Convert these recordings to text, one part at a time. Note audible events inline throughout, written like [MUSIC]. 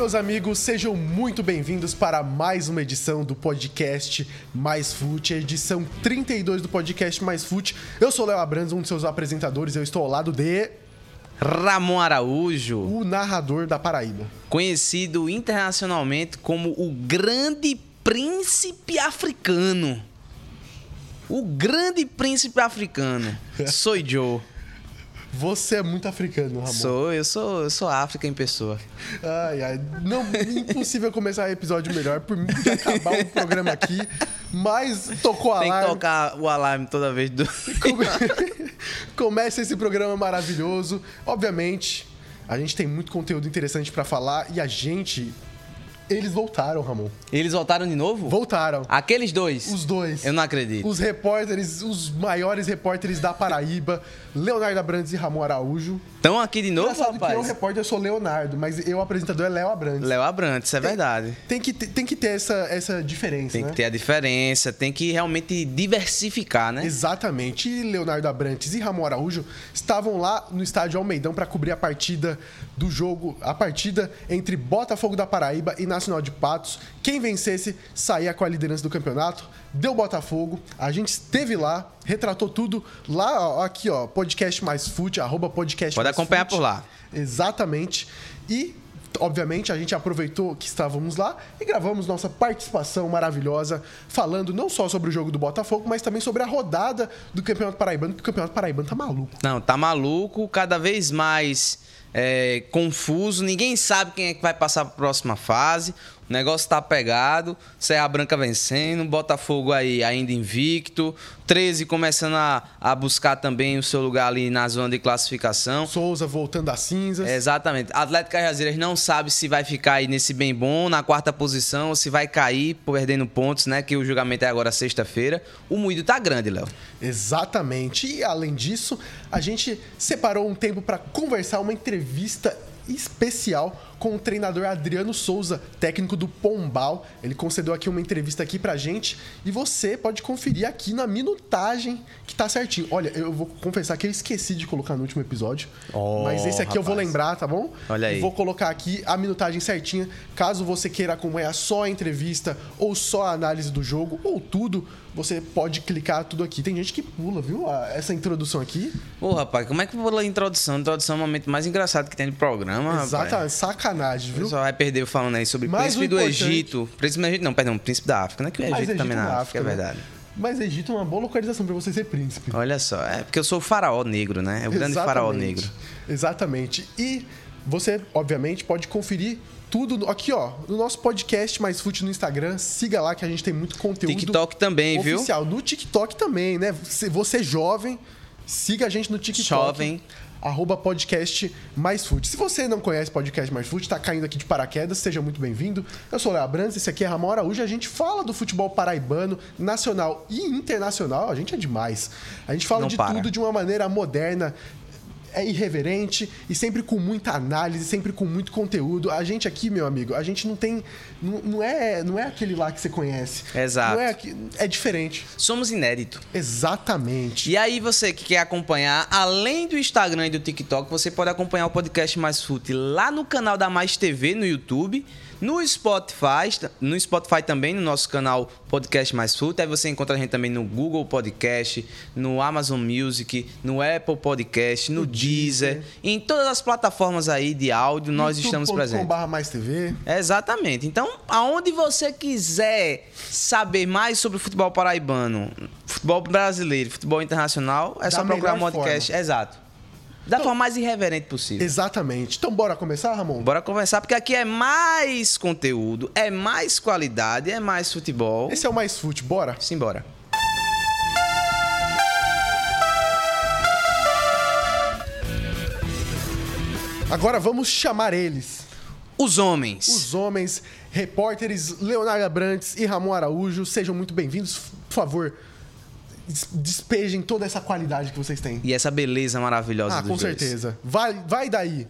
meus amigos, sejam muito bem-vindos para mais uma edição do podcast Mais Fute, edição 32 do podcast Mais Fute. Eu sou o Léo Abrantes, um de seus apresentadores, eu estou ao lado de Ramon Araújo, o narrador da Paraíba. conhecido internacionalmente como o Grande Príncipe Africano. O Grande Príncipe Africano. [LAUGHS] Sou Joe. Você é muito africano, Ramon. Sou, eu sou, eu sou África em pessoa. Ai, ai, não, impossível começar o episódio melhor, por mim podia acabar o programa aqui, mas tocou Tem que alarme. tocar o alarme toda vez do. Come- [LAUGHS] Começa esse programa maravilhoso. Obviamente, a gente tem muito conteúdo interessante pra falar e a gente. Eles voltaram, Ramon. Eles voltaram de novo? Voltaram. Aqueles dois? Os dois. Eu não acredito. Os repórteres, os maiores repórteres da Paraíba, Leonardo Abrantes e Ramon Araújo. Estão aqui de novo, Engraçado que eu, rapaz? repórter, sou Leonardo, mas eu, apresentador, é Léo Abrantes. Léo Abrantes, é verdade. Tem que, ter- tem que ter essa, essa diferença, Tem né? que ter a diferença, tem que realmente diversificar, né? Exatamente. E Leonardo Abrantes e Ramon Araújo estavam lá no estádio Almeidão para cobrir a partida do jogo, a partida entre Botafogo da Paraíba e Nacional de Patos. Quem vencesse saía com a liderança do campeonato. Deu Botafogo. A gente esteve lá, retratou tudo lá, ó, aqui, ó, podcast mais fute, arroba podcast Pode mais acompanhar fute. por lá. Exatamente. E, obviamente, a gente aproveitou que estávamos lá e gravamos nossa participação maravilhosa, falando não só sobre o jogo do Botafogo, mas também sobre a rodada do Campeonato Paraibano, porque o Campeonato Paraibano tá maluco. Não, tá maluco, cada vez mais é, confuso, ninguém sabe quem é que vai passar para a próxima fase. O negócio tá pegado, Serra Branca vencendo, Botafogo aí ainda invicto, 13 começando a, a buscar também o seu lugar ali na zona de classificação. Souza voltando às cinzas. Exatamente. Atlético Cajazeiras não sabe se vai ficar aí nesse bem bom, na quarta posição, ou se vai cair perdendo pontos, né? Que o julgamento é agora sexta-feira. O moído tá grande, Léo. Exatamente. E além disso, a gente separou um tempo para conversar uma entrevista especial com o treinador Adriano Souza, técnico do Pombal. Ele concedeu aqui uma entrevista aqui pra gente e você pode conferir aqui na minutagem que tá certinho. Olha, eu vou confessar que eu esqueci de colocar no último episódio, Oh, mas esse aqui eu vou rapaz. lembrar, tá bom? Olha aí. Vou colocar aqui a minutagem certinha, caso você queira acompanhar só a entrevista ou só a análise do jogo ou tudo, você pode clicar tudo aqui. Tem gente que pula, viu? Essa introdução aqui. Ô, rapaz, como é que ler a introdução? A introdução é o momento mais engraçado que tem do programa, rapaz. Exata, sacanagem, viu? pessoal vai perder falando aí sobre Mas príncipe o do importante- Egito. Príncipe do Egito, não, perdão, príncipe da África. Não é que o Mas Egito, também Egito na na África, é África, né? verdade. Mas Egito é uma boa localização pra você ser príncipe. Olha só, é porque eu sou o faraó negro, né? É o grande faraó negro. Exatamente. E você, obviamente, pode conferir tudo aqui, ó, no nosso podcast Mais Fute no Instagram. Siga lá que a gente tem muito conteúdo. TikTok também, viu? oficial. No TikTok também, né? Você, você jovem, siga a gente no TikTok. Jovem. Arroba podcast Mais Fute. Se você não conhece podcast Mais Fute, tá caindo aqui de paraquedas, seja muito bem-vindo. Eu sou o Léo Abrantes, esse aqui é Ramon Araújo. A gente fala do futebol paraibano, nacional e internacional. A gente é demais. A gente fala Não de para. tudo de uma maneira moderna, é irreverente e sempre com muita análise, sempre com muito conteúdo. A gente aqui, meu amigo, a gente não tem. Não, não é, não é aquele lá que você conhece. Exato. Não é, é diferente. Somos inédito. Exatamente. E aí, você que quer acompanhar, além do Instagram e do TikTok, você pode acompanhar o podcast Mais Fute lá no canal da Mais TV no YouTube, no Spotify, no Spotify também, no nosso canal Podcast Mais Fute. Aí você encontra a gente também no Google Podcast, no Amazon Music, no Apple Podcast, no Deezer, em todas as plataformas aí de áudio, nós estamos presentes. barra mais TV. Exatamente. Então, aonde você quiser saber mais sobre o futebol paraibano, futebol brasileiro, futebol internacional, é Da só procurar o podcast. Exato. Da forma mais irreverente possível. Exatamente. Então bora começar, Ramon? Bora conversar, porque aqui é mais conteúdo, é mais qualidade, é mais futebol. Esse é o Mais Fute, bora? Simbora. Agora vamos chamar eles. Os homens. Os homens, repórteres Leonardo Abrantes e Ramon Araújo, sejam muito bem-vindos. Por favor, despejem toda essa qualidade que vocês têm. E essa beleza maravilhosa Ah, dos com dois. certeza. Vai, vai daí.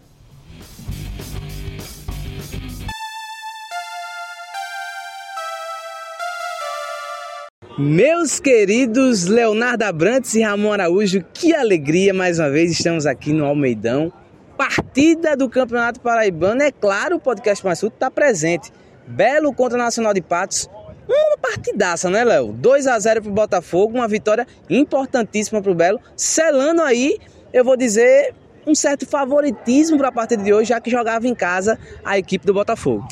Meus queridos Leonardo Abrantes e Ramon Araújo, que alegria mais uma vez estamos aqui no Almeidão partida do Campeonato Paraibano, é claro, o podcast Mais Fute está presente. Belo contra o Nacional de Patos. Uma partidaça, né, Léo? 2 a 0 para o Botafogo, uma vitória importantíssima para o Belo, selando aí, eu vou dizer, um certo favoritismo para a partida de hoje, já que jogava em casa a equipe do Botafogo.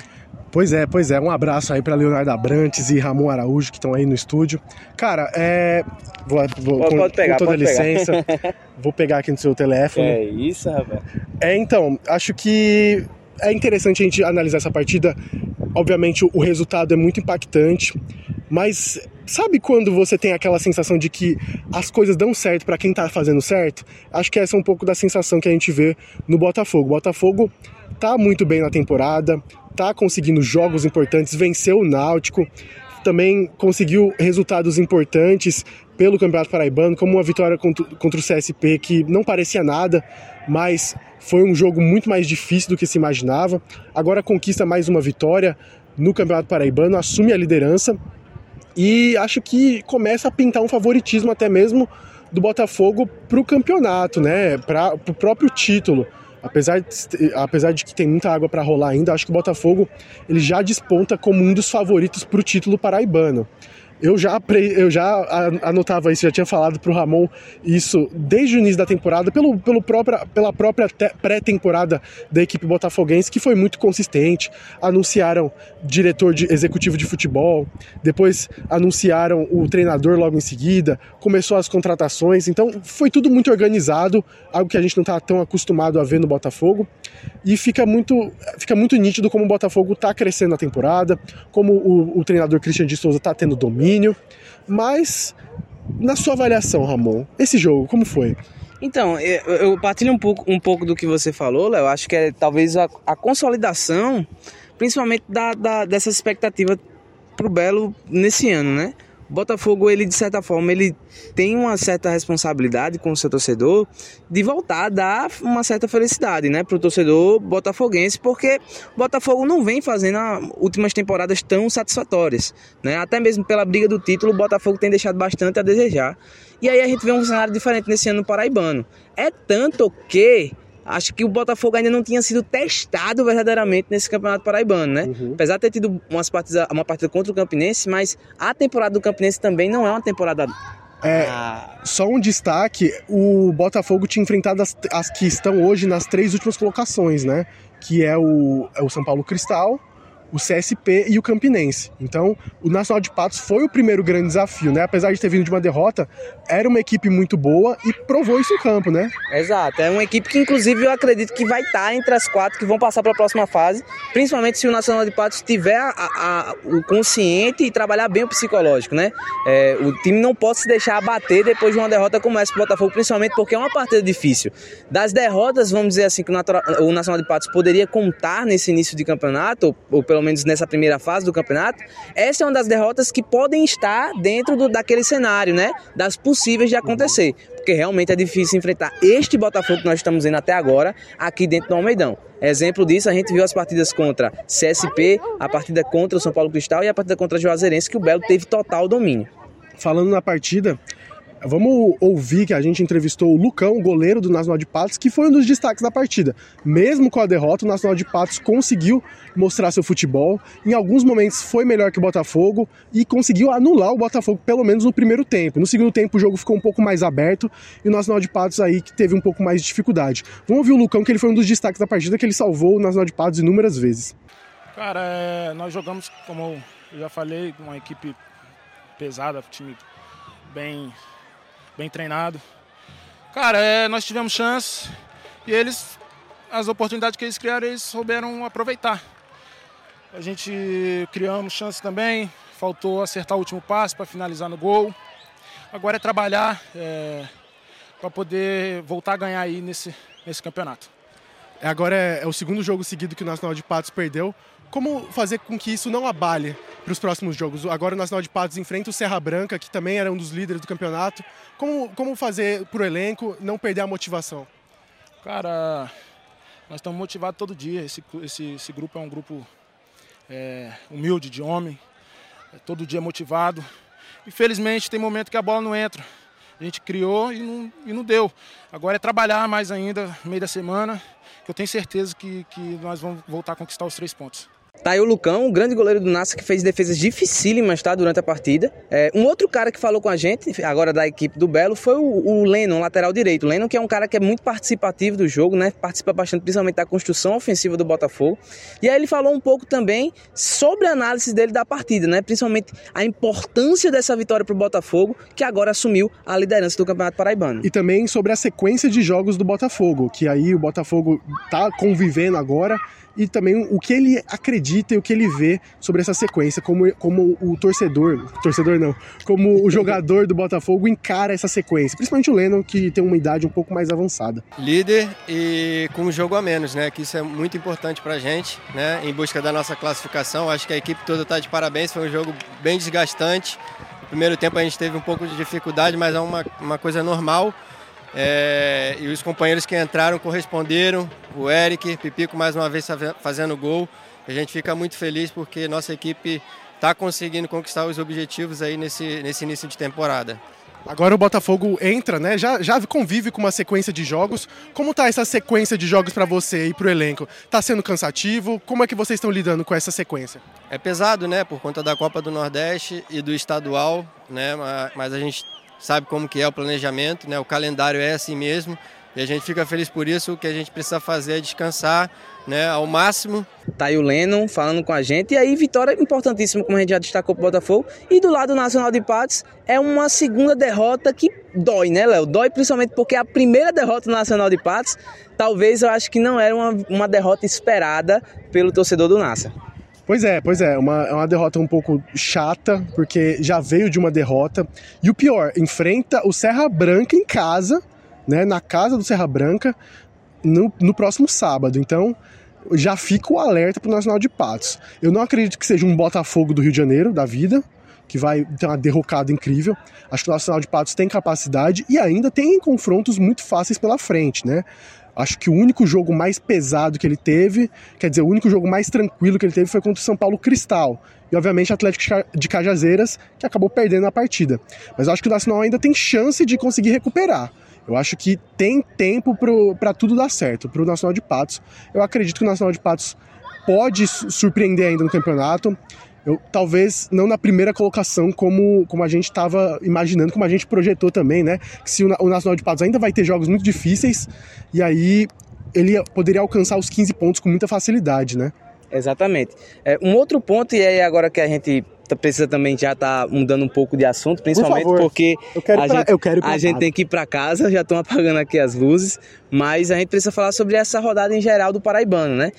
Pois é, pois é. Um abraço aí para Leonardo Abrantes e Ramon Araújo que estão aí no estúdio. Cara, é. Vou, vou pode, com, pegar, com toda pode licença. Pegar. [LAUGHS] vou pegar aqui no seu telefone. É isso, rapaz. É, então, acho que é interessante a gente analisar essa partida. Obviamente, o resultado é muito impactante, mas sabe quando você tem aquela sensação de que as coisas dão certo para quem tá fazendo certo? Acho que essa é um pouco da sensação que a gente vê no Botafogo. O Botafogo tá muito bem na temporada, tá conseguindo jogos importantes, venceu o Náutico, também conseguiu resultados importantes pelo Campeonato Paraibano, como uma vitória contra o CSP que não parecia nada, mas foi um jogo muito mais difícil do que se imaginava. Agora conquista mais uma vitória no Campeonato Paraibano, assume a liderança e acho que começa a pintar um favoritismo até mesmo do Botafogo para o campeonato, né? Para o próprio título. Apesar de, apesar de que tem muita água para rolar ainda, acho que o Botafogo ele já desponta como um dos favoritos para o título paraibano. Eu já, eu já anotava isso, já tinha falado pro Ramon isso desde o início da temporada, pelo, pelo própria, pela própria pré-temporada da equipe botafoguense, que foi muito consistente. Anunciaram diretor de, executivo de futebol, depois anunciaram o treinador logo em seguida, começou as contratações, então foi tudo muito organizado, algo que a gente não está tão acostumado a ver no Botafogo. E fica muito, fica muito nítido como o Botafogo está crescendo na temporada, como o, o treinador Christian de Souza está tendo domínio domínio. Mas, na sua avaliação, Ramon, esse jogo, como foi? Então, eu, partilho um pouco, um pouco do que você falou, Léo. Acho que é talvez a, a consolidação, principalmente da, da, dessa expectativa pro Belo nesse ano, né? Botafogo, ele de certa forma, ele tem uma certa responsabilidade com o seu torcedor de voltar a dar uma certa felicidade, né, pro torcedor botafoguense, porque o Botafogo não vem fazendo últimas temporadas tão satisfatórias, né? Até mesmo pela briga do título, o Botafogo tem deixado bastante a desejar. E aí a gente vê um cenário diferente nesse ano no paraibano. É tanto que acho que o Botafogo ainda não tinha sido testado verdadeiramente nesse campeonato paraibano, né? Uhum. Apesar de ter tido umas partidas, uma partida contra o Campinense, mas a temporada do Campinense também não é uma temporada. É, ah. Só um destaque: o Botafogo tinha enfrentado as, as que estão hoje nas três últimas colocações, né? Que é o, é o São Paulo Cristal, o CSP e o Campinense. Então, o Nacional de Patos foi o primeiro grande desafio, né? Apesar de ter vindo de uma derrota, era uma equipe muito boa e provou isso no campo, né? Exato. É uma equipe que, inclusive, eu acredito que vai estar entre as quatro que vão passar para a próxima fase, principalmente se o Nacional de Patos tiver a, a, o consciente e trabalhar bem o psicológico, né? É, o time não pode se deixar abater depois de uma derrota como essa pro Botafogo, principalmente porque é uma partida difícil. Das derrotas, vamos dizer assim, que o Nacional de Patos poderia contar nesse início de campeonato, ou pelo pelo menos nessa primeira fase do campeonato, essa é uma das derrotas que podem estar dentro do, daquele cenário, né? Das possíveis de acontecer. Porque realmente é difícil enfrentar este Botafogo que nós estamos vendo até agora aqui dentro do Almeidão. Exemplo disso, a gente viu as partidas contra CSP, a partida contra o São Paulo Cristal e a partida contra o Juazeirense, que o Belo teve total domínio. Falando na partida, Vamos ouvir que a gente entrevistou o Lucão, goleiro do Nacional de Patos, que foi um dos destaques da partida. Mesmo com a derrota, o Nacional de Patos conseguiu mostrar seu futebol. Em alguns momentos foi melhor que o Botafogo e conseguiu anular o Botafogo, pelo menos no primeiro tempo. No segundo tempo o jogo ficou um pouco mais aberto e o Nacional de Patos aí que teve um pouco mais de dificuldade. Vamos ouvir o Lucão, que ele foi um dos destaques da partida, que ele salvou o Nacional de Patos inúmeras vezes. Cara, é, nós jogamos, como eu já falei, uma equipe pesada, time bem bem treinado. Cara, é, nós tivemos chance e eles, as oportunidades que eles criaram, eles souberam aproveitar. A gente criamos chance também, faltou acertar o último passe para finalizar no gol. Agora é trabalhar é, para poder voltar a ganhar aí nesse, nesse campeonato. Agora é, é, o segundo jogo seguido que o Nacional de Patos perdeu. Como fazer com que isso não abale para os próximos jogos? Agora o Nacional de Patos enfrenta o Serra Branca, que também era um dos líderes do campeonato. Como, como fazer para o elenco não perder a motivação? Cara, nós estamos motivados todo dia. Esse, esse, esse grupo é um grupo é, humilde, de homem, é todo dia motivado. Infelizmente tem momento que a bola não entra. A gente criou e não, e não deu. Agora é trabalhar mais ainda meio da semana, que eu tenho certeza que, que nós vamos voltar a conquistar os três pontos. Tá aí o Lucão, o grande goleiro do Nassa que fez defesas dificílimas tá, durante a partida. É, um outro cara que falou com a gente, agora da equipe do Belo, foi o, o Lennon, lateral direito. O Lennon que é um cara que é muito participativo do jogo, né? Participa bastante, principalmente da construção ofensiva do Botafogo. E aí ele falou um pouco também sobre a análise dele da partida, né? Principalmente a importância dessa vitória para o Botafogo, que agora assumiu a liderança do Campeonato Paraibano. E também sobre a sequência de jogos do Botafogo, que aí o Botafogo tá convivendo agora e também o que ele acredita e o que ele vê sobre essa sequência, como, como o torcedor, torcedor não, como o jogador do Botafogo encara essa sequência, principalmente o Lennon, que tem uma idade um pouco mais avançada. Líder e com um jogo a menos, né? Que isso é muito importante pra gente, né? Em busca da nossa classificação. Acho que a equipe toda está de parabéns, foi um jogo bem desgastante. No primeiro tempo a gente teve um pouco de dificuldade, mas é uma, uma coisa normal. É, e os companheiros que entraram corresponderam. O Eric, Pipico mais uma vez fazendo gol. A gente fica muito feliz porque nossa equipe está conseguindo conquistar os objetivos aí nesse, nesse início de temporada. Agora o Botafogo entra, né? Já, já convive com uma sequência de jogos. Como tá essa sequência de jogos para você e para o elenco? Tá sendo cansativo? Como é que vocês estão lidando com essa sequência? É pesado, né? Por conta da Copa do Nordeste e do estadual, né? Mas a gente sabe como que é o planejamento, né? O calendário é assim mesmo. E a gente fica feliz por isso. O que a gente precisa fazer é descansar né, ao máximo. Tá aí o Lennon falando com a gente. E aí, vitória importantíssima, como a gente já destacou para o Botafogo. E do lado do Nacional de Patos, é uma segunda derrota que dói, né, Léo? Dói principalmente porque a primeira derrota do Nacional de Patos, talvez eu acho que não era uma, uma derrota esperada pelo torcedor do Nassa. Pois é, pois é, uma, é uma derrota um pouco chata, porque já veio de uma derrota. E o pior, enfrenta o Serra Branca em casa, né? Na casa do Serra Branca, no, no próximo sábado. Então, já fica o alerta para o Nacional de Patos. Eu não acredito que seja um Botafogo do Rio de Janeiro, da vida, que vai ter uma derrocada incrível. Acho que o Nacional de Patos tem capacidade e ainda tem confrontos muito fáceis pela frente, né? Acho que o único jogo mais pesado que ele teve, quer dizer, o único jogo mais tranquilo que ele teve foi contra o São Paulo Cristal. E obviamente Atlético de Cajazeiras, que acabou perdendo a partida. Mas eu acho que o Nacional ainda tem chance de conseguir recuperar. Eu acho que tem tempo para tudo dar certo. Para o Nacional de Patos, eu acredito que o Nacional de Patos pode surpreender ainda no campeonato. Eu, talvez não na primeira colocação como, como a gente estava imaginando, como a gente projetou também, né? Que se o, o Nacional de Patos ainda vai ter jogos muito difíceis, e aí ele poderia alcançar os 15 pontos com muita facilidade, né? Exatamente. É, um outro ponto, e aí agora que a gente precisa também já estar tá mudando um pouco de assunto, principalmente Por porque a, pra, gente, a gente tem que ir para casa, já estão apagando aqui as luzes, mas a gente precisa falar sobre essa rodada em geral do Paraibano, né?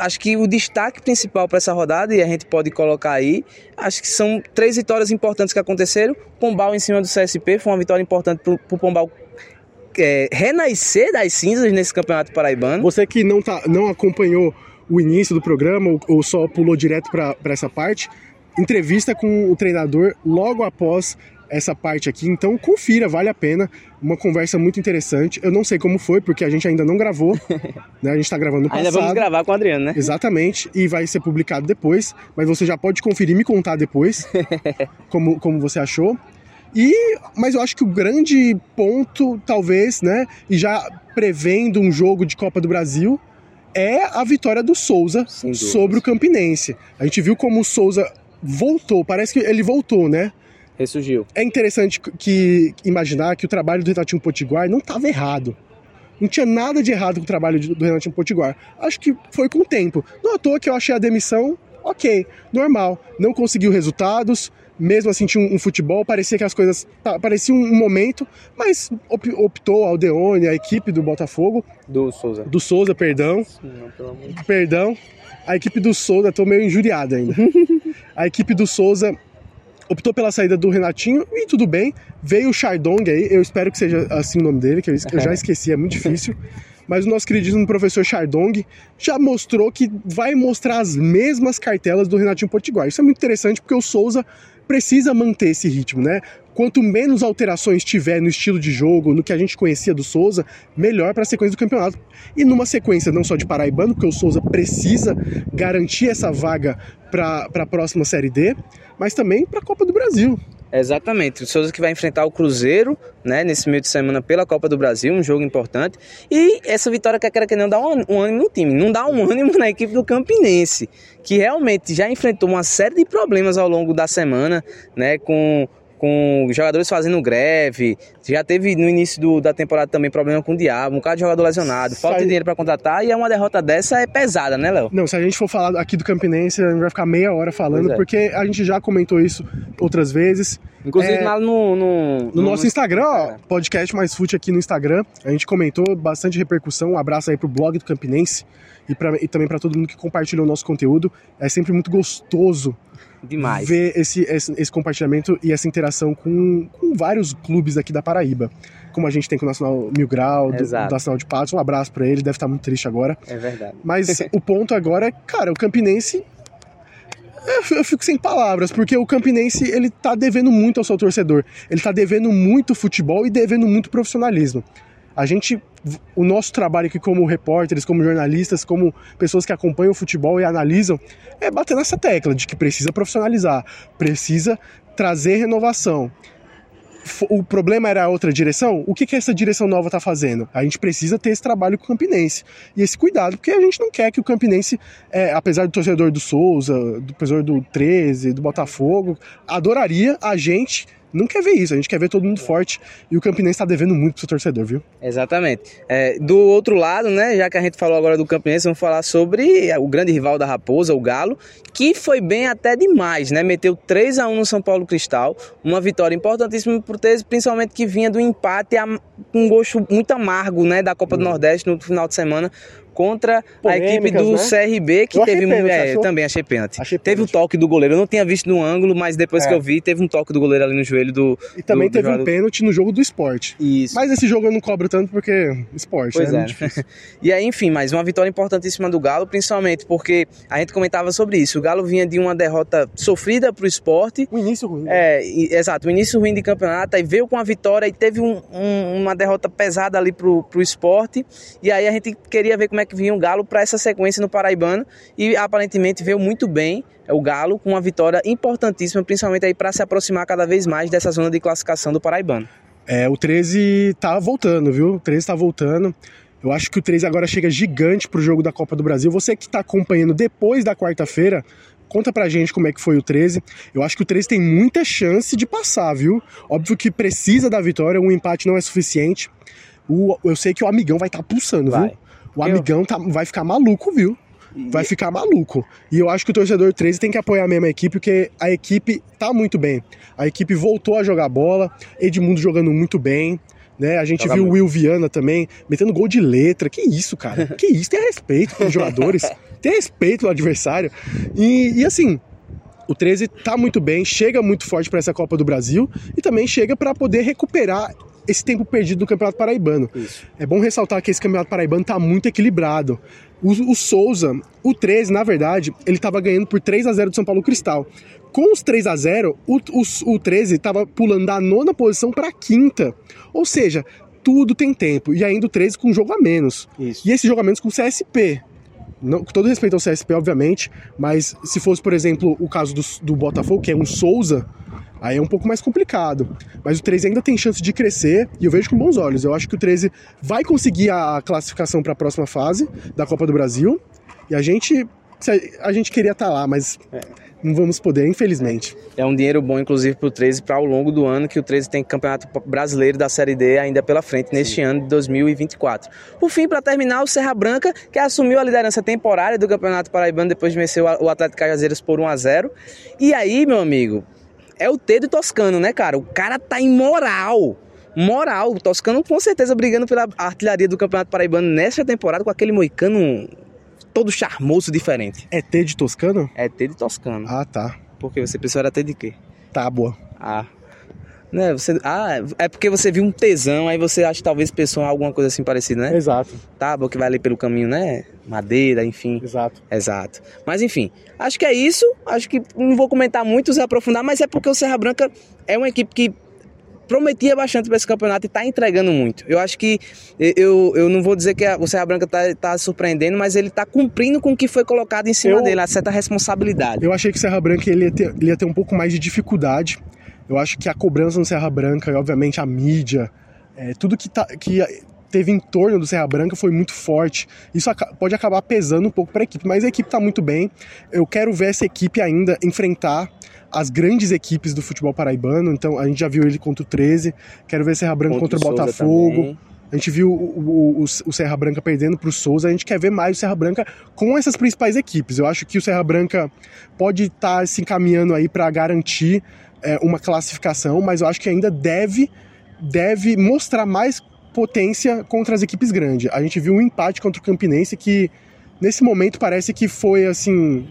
Acho que o destaque principal para essa rodada, e a gente pode colocar aí, acho que são três vitórias importantes que aconteceram. Pombal em cima do CSP foi uma vitória importante para o Pombal é, renascer das cinzas nesse campeonato paraibano. Você que não, tá, não acompanhou o início do programa ou, ou só pulou direto para essa parte, entrevista com o treinador logo após essa parte aqui, então confira, vale a pena. Uma conversa muito interessante. Eu não sei como foi, porque a gente ainda não gravou, [LAUGHS] né? A gente tá gravando no passado. Ainda vamos gravar com o Adriano, né? Exatamente, e vai ser publicado depois, mas você já pode conferir e me contar depois [LAUGHS] como, como você achou. E, mas eu acho que o grande ponto, talvez, né, e já prevendo um jogo de Copa do Brasil, é a vitória do Souza sobre o Campinense. A gente viu como o Souza voltou, parece que ele voltou, né? Ressurgiu. É interessante que imaginar que o trabalho do Renatinho Potiguar não estava errado. Não tinha nada de errado com o trabalho do Renatinho Potiguar. Acho que foi com o tempo. Não à toa que eu achei a demissão ok, normal. Não conseguiu resultados, mesmo assim tinha um, um futebol, parecia que as coisas. parecia um, momento, mas optou a Aldeone, a equipe do Botafogo. Do Souza. Do Souza, perdão. Não. Perdão. A equipe do Souza, tô meio injuriada ainda. [LAUGHS] a equipe do Souza optou pela saída do Renatinho e tudo bem. Veio o Chardong aí, eu espero que seja assim o nome dele, que eu, eu já esqueci, é muito difícil. Mas o nosso queridíssimo professor Chardong já mostrou que vai mostrar as mesmas cartelas do Renatinho Potiguar. Isso é muito interessante porque o Souza precisa manter esse ritmo, né? Quanto menos alterações tiver no estilo de jogo, no que a gente conhecia do Souza, melhor para a sequência do campeonato. E numa sequência não só de Paraibano, porque o Souza precisa garantir essa vaga para a próxima Série D, mas também para a Copa do Brasil. Exatamente. O Souza que vai enfrentar o Cruzeiro, né, nesse meio de semana pela Copa do Brasil, um jogo importante. E essa vitória quer que não dá um, um ânimo no time, não dá um ânimo na equipe do Campinense, que realmente já enfrentou uma série de problemas ao longo da semana, né, com com jogadores fazendo greve. Já teve no início do, da temporada também problema com o Diabo, um cara de jogador lesionado, falta de dinheiro para contratar e é uma derrota dessa é pesada, né, Léo? Não, se a gente for falar aqui do Campinense, a gente vai ficar meia hora falando, é. porque a gente já comentou isso outras vezes. Inclusive é, lá no, no, no, no nosso Instagram, ó, podcast Mais Fute aqui no Instagram, a gente comentou bastante repercussão. Um abraço aí pro blog do Campinense e, pra, e também para todo mundo que compartilhou o nosso conteúdo. É sempre muito gostoso Demais. ver esse, esse, esse, compartilhamento e essa interação com, com vários clubes aqui da Paraíba. Como a gente tem com o Nacional Mil Grau, do, do Nacional de Patos. Um abraço para ele, deve estar muito triste agora. É verdade. Mas [LAUGHS] o ponto agora é, cara, o Campinense eu fico sem palavras, porque o Campinense ele tá devendo muito ao seu torcedor. Ele tá devendo muito futebol e devendo muito profissionalismo. A gente, o nosso trabalho aqui como repórteres, como jornalistas, como pessoas que acompanham o futebol e analisam, é bater nessa tecla de que precisa profissionalizar, precisa trazer renovação. O problema era a outra direção? O que, que essa direção nova está fazendo? A gente precisa ter esse trabalho com o Campinense e esse cuidado, porque a gente não quer que o Campinense, é, apesar do torcedor do Souza, do torcedor do 13, do Botafogo, adoraria a gente não quer ver isso, a gente quer ver todo mundo forte e o Campinense está devendo muito pro seu torcedor, viu? Exatamente. É, do outro lado, né, já que a gente falou agora do Campinense, vamos falar sobre o grande rival da Raposa, o Galo, que foi bem até demais, né? Meteu 3 a 1 no São Paulo Cristal, uma vitória importantíssima por ter, principalmente que vinha do empate com um gosto muito amargo, né, da Copa do uhum. Nordeste no final de semana contra Polêmicas, a equipe do né? CRB, que eu teve pênalti, é, também achei pênalti. Achei teve o toque do goleiro. Eu não tinha visto no ângulo, mas depois é. que eu vi, teve um toque do goleiro ali no joelho do. E também do, teve do um pênalti no jogo do esporte. Isso. Mas esse jogo eu não cobro tanto porque esporte, pois né? É. [LAUGHS] e aí, enfim, mais uma vitória importantíssima do Galo, principalmente porque a gente comentava sobre isso. O Galo vinha de uma derrota sofrida pro esporte. O início ruim. Né? É, e, exato, o início ruim de campeonato, aí veio com a vitória e teve um, um, uma derrota pesada ali pro, pro esporte. E aí a gente queria ver como é que vinha o Galo para essa sequência no Paraibano e aparentemente veio muito bem o Galo com uma vitória importantíssima, principalmente aí para se aproximar cada vez mais dessa zona de classificação do Paraibano. É, o 13 tá voltando, viu? O 13 tá voltando. Eu acho que o 13 agora chega gigante pro jogo da Copa do Brasil. Você que tá acompanhando depois da quarta-feira, conta pra gente como é que foi o 13. Eu acho que o 13 tem muita chance de passar, viu? Óbvio que precisa da vitória, um empate não é suficiente. O, eu sei que o amigão vai estar tá pulsando, vai. viu? O amigão tá, vai ficar maluco, viu? Vai ficar maluco. E eu acho que o torcedor 13 tem que apoiar a mesma equipe, porque a equipe tá muito bem. A equipe voltou a jogar bola, Edmundo jogando muito bem. Né? A gente Joga viu o Will Viana também metendo gol de letra. Que isso, cara? que isso? Tem respeito com os jogadores, [LAUGHS] tem respeito no adversário. E, e assim, o 13 tá muito bem, chega muito forte para essa Copa do Brasil e também chega para poder recuperar esse tempo perdido do Campeonato Paraibano. Isso. É bom ressaltar que esse Campeonato Paraibano está muito equilibrado. O, o, Souza, o 13, na verdade, ele estava ganhando por 3 a 0 do São Paulo Cristal. Com os 3 a 0 o, o, o 13 estava pulando da nona posição para a quinta. Ou seja, tudo tem tempo. E ainda o 13 com um jogo a menos. Isso. E esse jogo a menos com o CSP. Não, com todo respeito ao CSP, obviamente, mas se fosse, por exemplo, o caso do, do Botafogo, que é um Souza, Aí é um pouco mais complicado. Mas o 13 ainda tem chance de crescer e eu vejo com bons olhos. Eu acho que o 13 vai conseguir a classificação para a próxima fase da Copa do Brasil. E a gente a gente queria estar tá lá, mas é. Não vamos poder, infelizmente. É um dinheiro bom, inclusive, para o 13 para ao longo do ano, que o 13 tem campeonato brasileiro da Série D ainda pela frente, neste Sim. ano de 2024. Por fim, para terminar, o Serra Branca, que assumiu a liderança temporária do Campeonato Paraibano depois de vencer o Atlético Cajazeiras por 1 a 0 E aí, meu amigo, é o T do Toscano, né, cara? O cara tá em moral. Moral. O Toscano com certeza brigando pela artilharia do Campeonato Paraibano nessa temporada com aquele moicano todo charmoso diferente. É T de Toscano? É T de Toscano. Ah, tá. Porque você pensou era T de quê? Tábua. Ah. Né, você, ah, é porque você viu um tesão, aí você acha que talvez pensou em alguma coisa assim parecida, né? Exato. Tábua que vai ali pelo caminho, né? Madeira, enfim. Exato. Exato. Mas enfim, acho que é isso. Acho que não vou comentar muito, se aprofundar, mas é porque o Serra Branca é uma equipe que prometia bastante para esse campeonato e está entregando muito. Eu acho que eu, eu não vou dizer que o Serra Branca está tá surpreendendo, mas ele está cumprindo com o que foi colocado em cima eu, dele, a certa responsabilidade. Eu achei que o Serra Branca ele ia, ter, ele ia ter um pouco mais de dificuldade Eu acho que a cobrança no Serra Branca e, obviamente, a mídia, é, tudo que, tá, que teve em torno do Serra Branca foi muito forte. Isso pode acabar pesando um pouco para a equipe, mas a equipe está muito bem. Eu quero ver essa equipe ainda enfrentar as grandes equipes do futebol paraibano. Então a gente já viu ele contra o 13, quero ver Serra Branca contra, contra o Botafogo. Também. A gente viu o, o, o, Serra Branca perdendo para o Souza, a gente quer ver mais o Serra Branca com essas principais equipes. Eu acho que o Serra Branca pode estar tá se encaminhando aí para garantir é, uma classificação, mas eu acho que ainda deve, deve mostrar mais potência contra as equipes grandes. A gente viu um empate contra o Campinense que, nesse momento, parece que foi assim.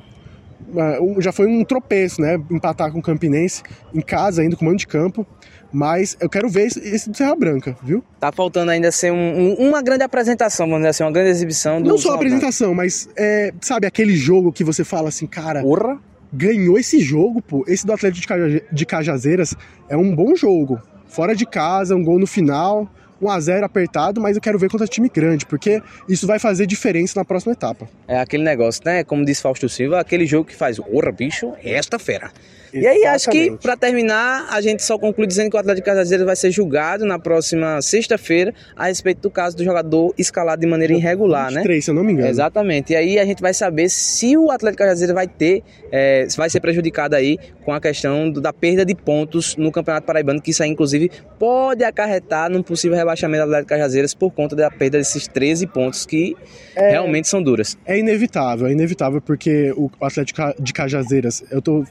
Já foi um tropeço, né? Empatar com o Campinense em casa, ainda com mando de campo. Mas eu quero ver esse, do Serra Branca, viu? Tá faltando ainda ser um, um, uma grande apresentação, vamos dizer assim, uma grande exibição do. Não só apresentação, mas é, sabe aquele jogo que você fala assim, cara. Porra! Ganhou esse jogo, pô. Esse do Atlético de Cajazeiras é um bom jogo. Fora de casa, um gol no final. 1 a 0 apertado, mas eu quero ver contra time grande, porque isso vai fazer diferença na próxima etapa. É aquele negócio, né? Como disse Fausto Silva, aquele jogo que faz, ora, bicho, esta fera. E aí, acho que, para terminar, a gente só conclui dizendo que o Atlético Cajazeiras vai ser julgado na próxima sexta-feira a respeito do caso do jogador escalado de maneira irregular, 23, né? se eu não me engano. Exatamente. E aí a gente vai saber se o Atlético Cajazeiras vai ter, é, vai ser prejudicado aí com a questão do, da perda de pontos no Campeonato Paraibano, que isso aí, inclusive, pode acarretar num possível rebaixamento do Atlético Cajazeiras por conta da perda desses 13 pontos que é, realmente são duras. É inevitável, é inevitável, porque o Atlético de Cajazeiras, eu tô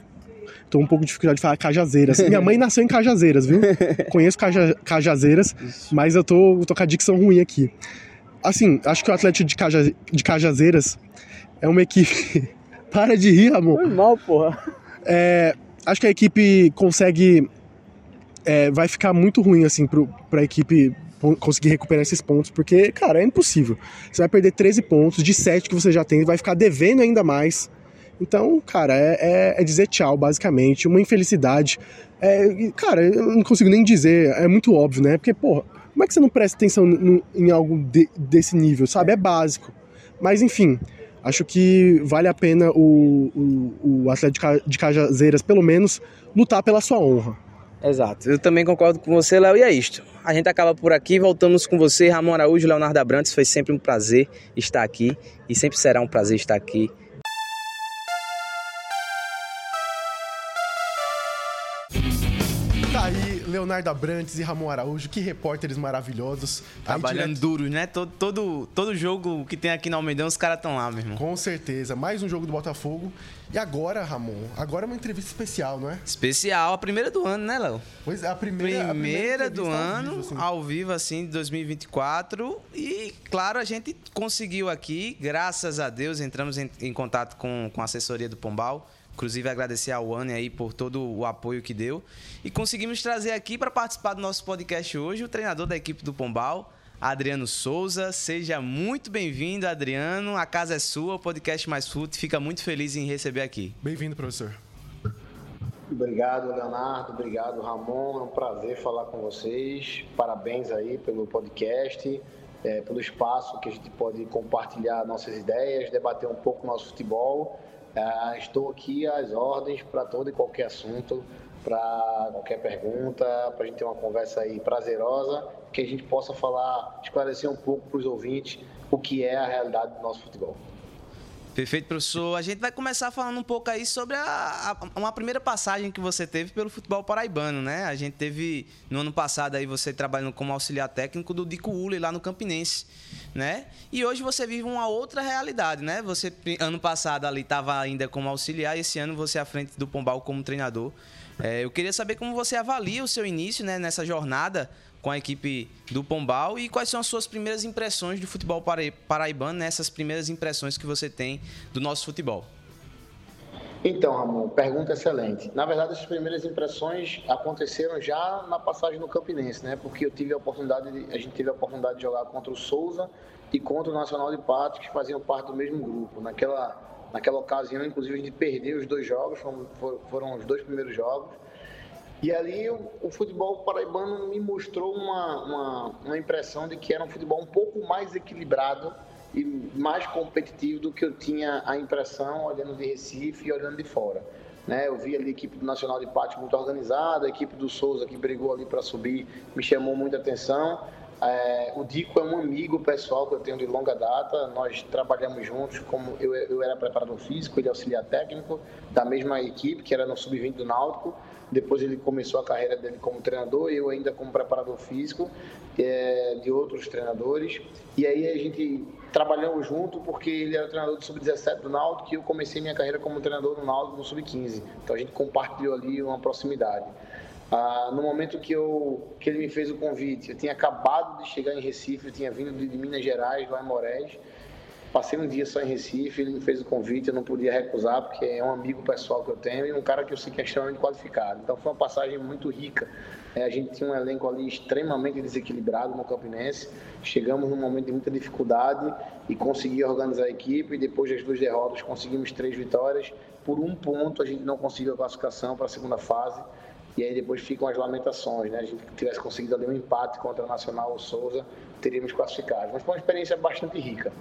Tô um pouco de dificuldade de falar Cajazeiras. Minha mãe nasceu em Cajazeiras, viu? [LAUGHS] Conheço Caja, Cajazeiras, mas eu tô, tô com a dicção ruim aqui. Assim, acho que o Atlético de, Caja, de Cajazeiras é uma equipe. [LAUGHS] Para de rir, amor. Foi mal, porra. É, acho que a equipe consegue. É, vai ficar muito ruim, assim, pro, pra equipe conseguir recuperar esses pontos, porque, cara, é impossível. Você vai perder 13 pontos de 7 que você já tem, vai ficar devendo ainda mais. Então, cara, é, é, é dizer tchau, basicamente. Uma infelicidade. É, cara, eu não consigo nem dizer, é muito óbvio, né? Porque, porra, como é que você não presta atenção no, em algo de, desse nível, sabe? É básico. Mas, enfim, acho que vale a pena o, o, o Atlético de Cajazeiras, pelo menos, lutar pela sua honra. Exato. Eu também concordo com você, Léo, e é isto. A gente acaba por aqui, voltamos com você, Ramon Araújo, Leonardo Abrantes. Foi sempre um prazer estar aqui e sempre será um prazer estar aqui Leonardo Abrantes e Ramon Araújo, que repórteres maravilhosos. Trabalhando direto... duro, né? Todo, todo, todo jogo que tem aqui na Almedão, os caras estão lá, meu irmão. Com certeza. Mais um jogo do Botafogo. E agora, Ramon, agora é uma entrevista especial, não é? Especial, a primeira do ano, né, Léo? Pois é, a primeira, primeira, a primeira do ano, ao vivo, assim. ao vivo, assim, de 2024. E, claro, a gente conseguiu aqui, graças a Deus, entramos em, em contato com, com a assessoria do Pombal Inclusive, agradecer ao One aí por todo o apoio que deu. E conseguimos trazer aqui para participar do nosso podcast hoje o treinador da equipe do Pombal, Adriano Souza. Seja muito bem-vindo, Adriano. A casa é sua, o podcast Mais Fute. Fica muito feliz em receber aqui. Bem-vindo, professor. Obrigado, Leonardo. Obrigado, Ramon. É um prazer falar com vocês. Parabéns aí pelo podcast, é, pelo espaço que a gente pode compartilhar nossas ideias, debater um pouco nosso futebol Uh, estou aqui às ordens para todo e qualquer assunto, para qualquer pergunta, para a gente ter uma conversa aí prazerosa, que a gente possa falar, esclarecer um pouco para os ouvintes o que é a realidade do nosso futebol. Perfeito, professor. A gente vai começar falando um pouco aí sobre a, a, uma primeira passagem que você teve pelo futebol paraibano, né? A gente teve no ano passado aí você trabalhando como auxiliar técnico do Dico Uli lá no Campinense, né? E hoje você vive uma outra realidade, né? Você ano passado ali estava ainda como auxiliar e esse ano você é à frente do Pombal como treinador. É, eu queria saber como você avalia o seu início né, nessa jornada com a equipe do Pombal e quais são as suas primeiras impressões do futebol paraibano, nessas primeiras impressões que você tem do nosso futebol? Então, Ramon, pergunta excelente. Na verdade, as primeiras impressões aconteceram já na passagem no Campinense, né? Porque eu tive a oportunidade, de, a gente teve a oportunidade de jogar contra o Souza e contra o Nacional de Patos, que faziam parte do mesmo grupo. Naquela, naquela ocasião, inclusive, a gente perdeu os dois jogos, foram, foram os dois primeiros jogos. E ali o, o, futebol paraibano me mostrou uma, uma, uma, impressão de que era um futebol um pouco mais equilibrado e mais competitivo do que eu tinha a impressão olhando de Recife e olhando de fora. Né? Eu vi ali a equipe do Nacional de Pátio muito organizada, a equipe do Souza que brigou ali para subir me chamou muita atenção. É, o Dico é um amigo pessoal que eu tenho de longa data. Nós trabalhamos juntos, como eu, eu era preparador físico, ele é auxiliar técnico da mesma equipe, que era no sub-20 do Náutico. Depois ele começou a carreira dele como treinador, eu ainda como preparador físico é, de outros treinadores. E aí a gente trabalhamos junto porque ele era treinador do sub-17 do Náutico e eu comecei minha carreira como treinador do Náutico no sub-15. Então a gente compartilhou ali uma proximidade. Ah, no momento que, eu, que ele me fez o convite, eu tinha acabado de chegar em Recife, eu tinha vindo de, Minas Gerais, lá em Moraes. Passei um dia só em Recife, ele me fez o convite, eu não podia recusar, porque é um amigo pessoal que eu tenho e um cara que eu sei que é extremamente qualificado. Então foi uma passagem muito rica. É, a gente tinha um elenco ali extremamente desequilibrado no Campinense. Chegamos num momento de muita dificuldade e consegui organizar a equipe. E depois das duas derrotas, conseguimos três vitórias. Por um ponto, a gente não conseguiu a classificação para a segunda fase. E aí depois ficam as lamentações, né? A gente tivesse conseguido ali um empate contra o Nacional ou Souza, teríamos classificado. Mas foi uma experiência bastante rica.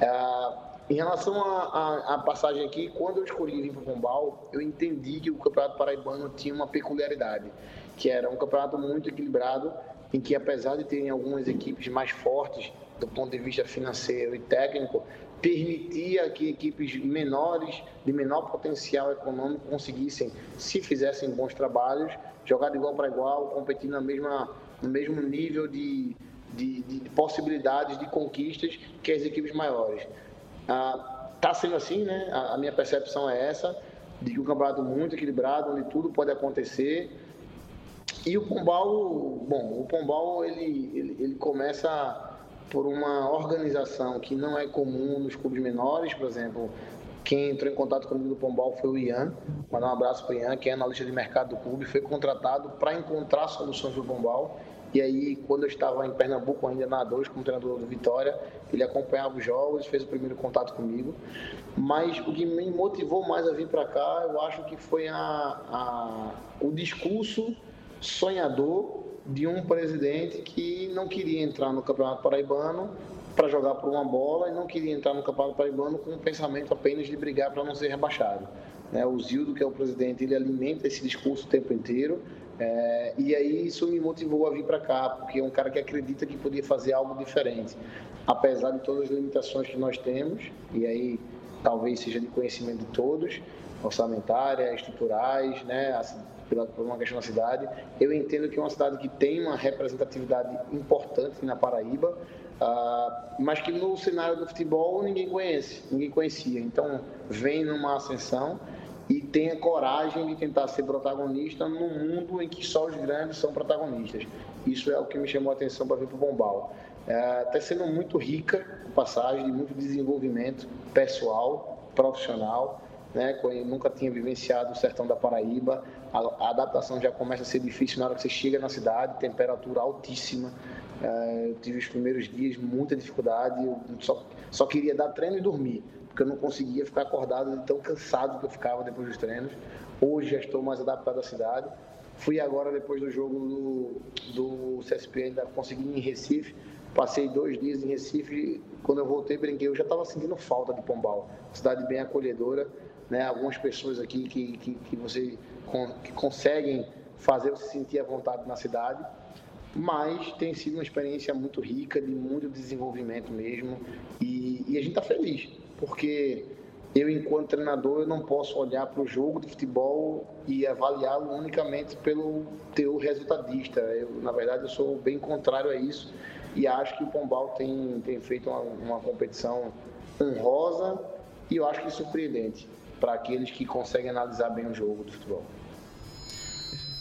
É, em relação à passagem aqui, quando eu escolhi vir para o Pombal, eu entendi que o Campeonato Paraibano tinha uma peculiaridade, que era um campeonato muito equilibrado, em que apesar de terem algumas equipes mais fortes do ponto de vista financeiro e técnico, permitia que equipes menores, de menor potencial econômico, conseguissem, se fizessem bons trabalhos, jogar de igual para igual, competir na mesma, no mesmo nível de, de, de possibilidades de conquistas que as equipes maiores. Está ah, sendo assim, né? A, a, minha percepção é essa, de que um campeonato muito equilibrado, onde tudo pode acontecer. E o Pombal, bom, o Pombal ele, ele, ele começa por uma organização que não é comum nos clubes menores, por exemplo, quem entrou em contato comigo do Pombal foi o Ian. Mandar um abraço para o Ian, que é analista de mercado do clube, foi contratado para encontrar soluções do Pombal. E aí, quando eu estava em Pernambuco, ainda na A2, como treinador do Vitória, ele acompanhava os jogos, fez o primeiro contato comigo. Mas o que me motivou mais a vir para cá, eu acho que foi a, a, o discurso sonhador de um presidente que não queria entrar no Campeonato Paraibano para jogar por uma bola e não queria entrar no Campeonato Paraibano com o pensamento apenas de brigar para não ser rebaixado. Né? O Zildo, que é o presidente, ele alimenta esse discurso o tempo inteiro. É, e aí isso me motivou a vir para cá, porque é um cara que acredita que podia fazer algo diferente. Apesar de todas as limitações que nós temos, e aí talvez seja de conhecimento de todos, orçamentárias, estruturais, né, pela, por uma questão da cidade. Eu entendo que é uma cidade que tem uma representatividade importante na Paraíba, uh, mas que no cenário do futebol ninguém conhece, ninguém conhecia. Então, vem numa ascensão e tenha coragem de tentar ser protagonista num mundo em que só os grandes são protagonistas. Isso é o que me chamou a atenção para vir para o Bombal. Está é, sendo muito rica a passagem, de muito desenvolvimento pessoal, profissional né? Nunca tinha vivenciado o sertão da Paraíba. A, adaptação já começa a ser difícil na hora que você chega na cidade, temperatura altíssima. É, eu tive os primeiros dias muita dificuldade, eu só, só queria dar treino e dormir, porque eu não conseguia ficar acordado de tão cansado que eu ficava depois dos treinos. Hoje já estou mais adaptado à cidade. Fui agora, depois do jogo do, do CSP, ainda consegui ir em Recife. Passei dois dias em Recife. Quando eu voltei, brinquei. Eu já estava sentindo falta de Pombal. Cidade bem acolhedora né, algumas pessoas aqui que, que, que você que conseguem fazer você sentir à vontade na cidade, mas tem sido uma experiência muito rica, de muito desenvolvimento mesmo, e, e a gente está feliz, porque eu, enquanto treinador, eu não posso olhar para o jogo de futebol e avaliá-lo unicamente pelo teu resultadista. Eu, na verdade, eu sou bem contrário a isso e acho que o Pombal tem, tem feito uma, uma competição honrosa e eu acho que surpreendente para aqueles que conseguem analisar bem o jogo do futebol.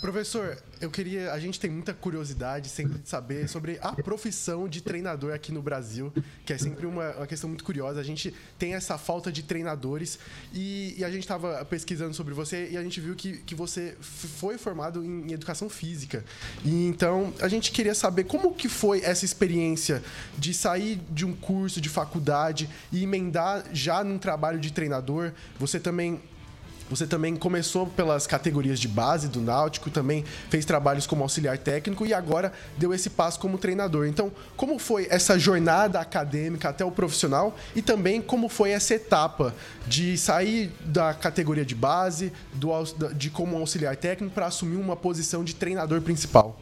Professor, eu queria. A gente tem muita curiosidade sempre de saber sobre a profissão de treinador aqui no Brasil, que é sempre uma, uma questão muito curiosa. A gente tem essa falta de treinadores e, e a gente estava pesquisando sobre você e a gente viu que, que você foi formado em, em, educação física. E então a gente queria saber como que foi essa experiência de sair de um curso de faculdade e emendar já num trabalho de treinador. Você também Você também começou pelas categorias de base do Náutico, também fez trabalhos como auxiliar técnico e agora deu esse passo como treinador. Então, como foi essa jornada acadêmica até o profissional e também como foi essa etapa de sair da categoria de base, do, de como auxiliar técnico para assumir uma posição de treinador principal?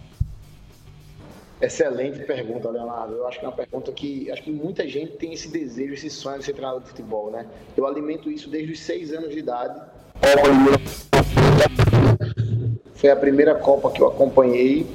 Excelente pergunta, Leonardo. Eu acho que é uma pergunta que acho que muita gente tem esse desejo, esse sonho de ser treinador de futebol, né? Eu alimento isso desde os seis anos de idade. Foi a primeira Copa que eu acompanhei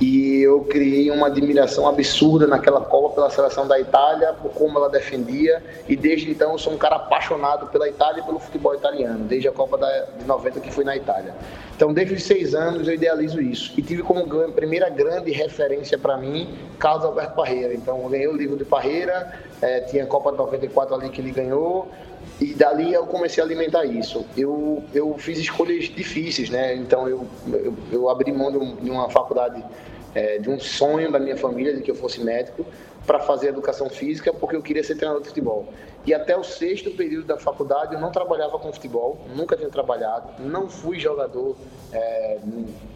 e eu criei uma admiração absurda naquela Copa pela seleção da Itália, por como ela defendia, e desde então eu sou um cara apaixonado pela Itália e pelo futebol italiano, desde a Copa de 90 que fui na Itália. Então, desde os seis anos eu idealizo isso. E tive como primeira grande referência para mim Carlos Alberto Parreira. Então, eu ganhei o livro de Parreira, é, tinha a Copa de 94 ali que ele ganhou, e dali eu comecei a alimentar isso. Eu, eu fiz escolhas difíceis, né? Então eu, eu, eu abri mão de uma faculdade, é, de um sonho da minha família, de que eu fosse médico, para fazer educação física, porque eu queria ser treinador de futebol. E até o sexto período da faculdade eu não trabalhava com futebol, nunca tinha trabalhado, não fui jogador. É,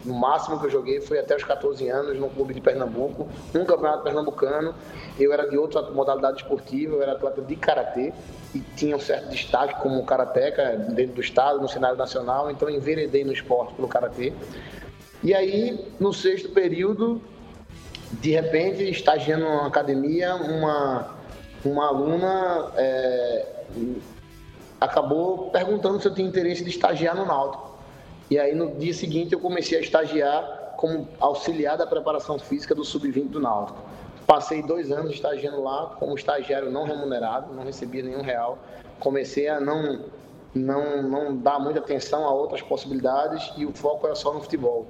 no máximo que eu joguei foi até os 14 anos no clube de Pernambuco, um campeonato pernambucano. Eu era de outra modalidade esportiva, eu era atleta de karatê e tinha um certo destaque como karateca dentro do estado, no cenário nacional, então enveredei no esporte pelo karatê. E aí, no sexto período, de repente, estagiando na academia, uma, uma aluna é, acabou perguntando se eu tinha interesse de estagiar no Náutico. E aí, no dia seguinte, eu comecei a estagiar como auxiliar da preparação física do Sub-20 do Náutico. Passei dois anos estagiando lá como estagiário não remunerado, não recebia nenhum real. Comecei a não, não, não dar muita atenção a outras possibilidades e o foco era só no futebol.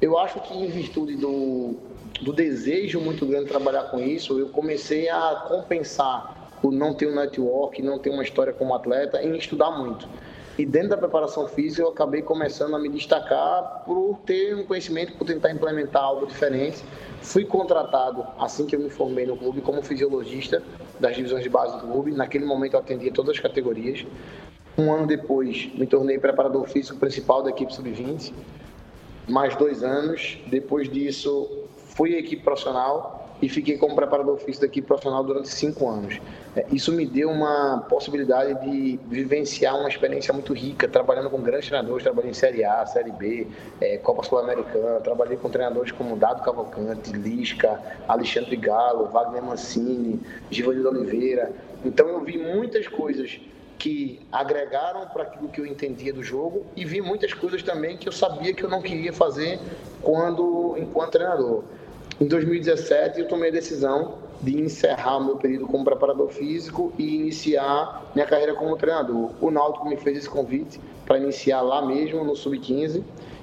Eu acho que em virtude do, do desejo muito grande de trabalhar com isso, eu comecei a compensar o não ter um network, não ter uma história como atleta, em estudar muito. E dentro da preparação física, eu acabei começando a me destacar por ter um conhecimento, por tentar implementar algo diferente. Fui contratado, assim que eu me formei no clube, como fisiologista das divisões de base do clube. Naquele momento, eu atendia todas as categorias. Um ano depois, me tornei preparador físico principal da equipe sub-20. Mais dois anos. Depois disso, fui à equipe profissional e fiquei como preparador físico da equipe profissional durante cinco anos. É, isso me deu uma possibilidade de vivenciar uma experiência muito rica, trabalhando com grandes treinadores, trabalhei em Série A, Série B, é, Copa Sul-Americana, trabalhei com treinadores como Dado Cavalcante, Lisca, Alexandre Galo, Wagner Mancini, Givanildo Oliveira. Então eu vi muitas coisas que agregaram para aquilo que eu entendia do jogo e vi muitas coisas também que eu sabia que eu não queria fazer quando enquanto treinador. Em 2017, eu tomei a decisão de encerrar meu período como preparador físico e iniciar minha carreira como treinador. O Náutico me fez esse convite para iniciar lá mesmo, no Sub-15.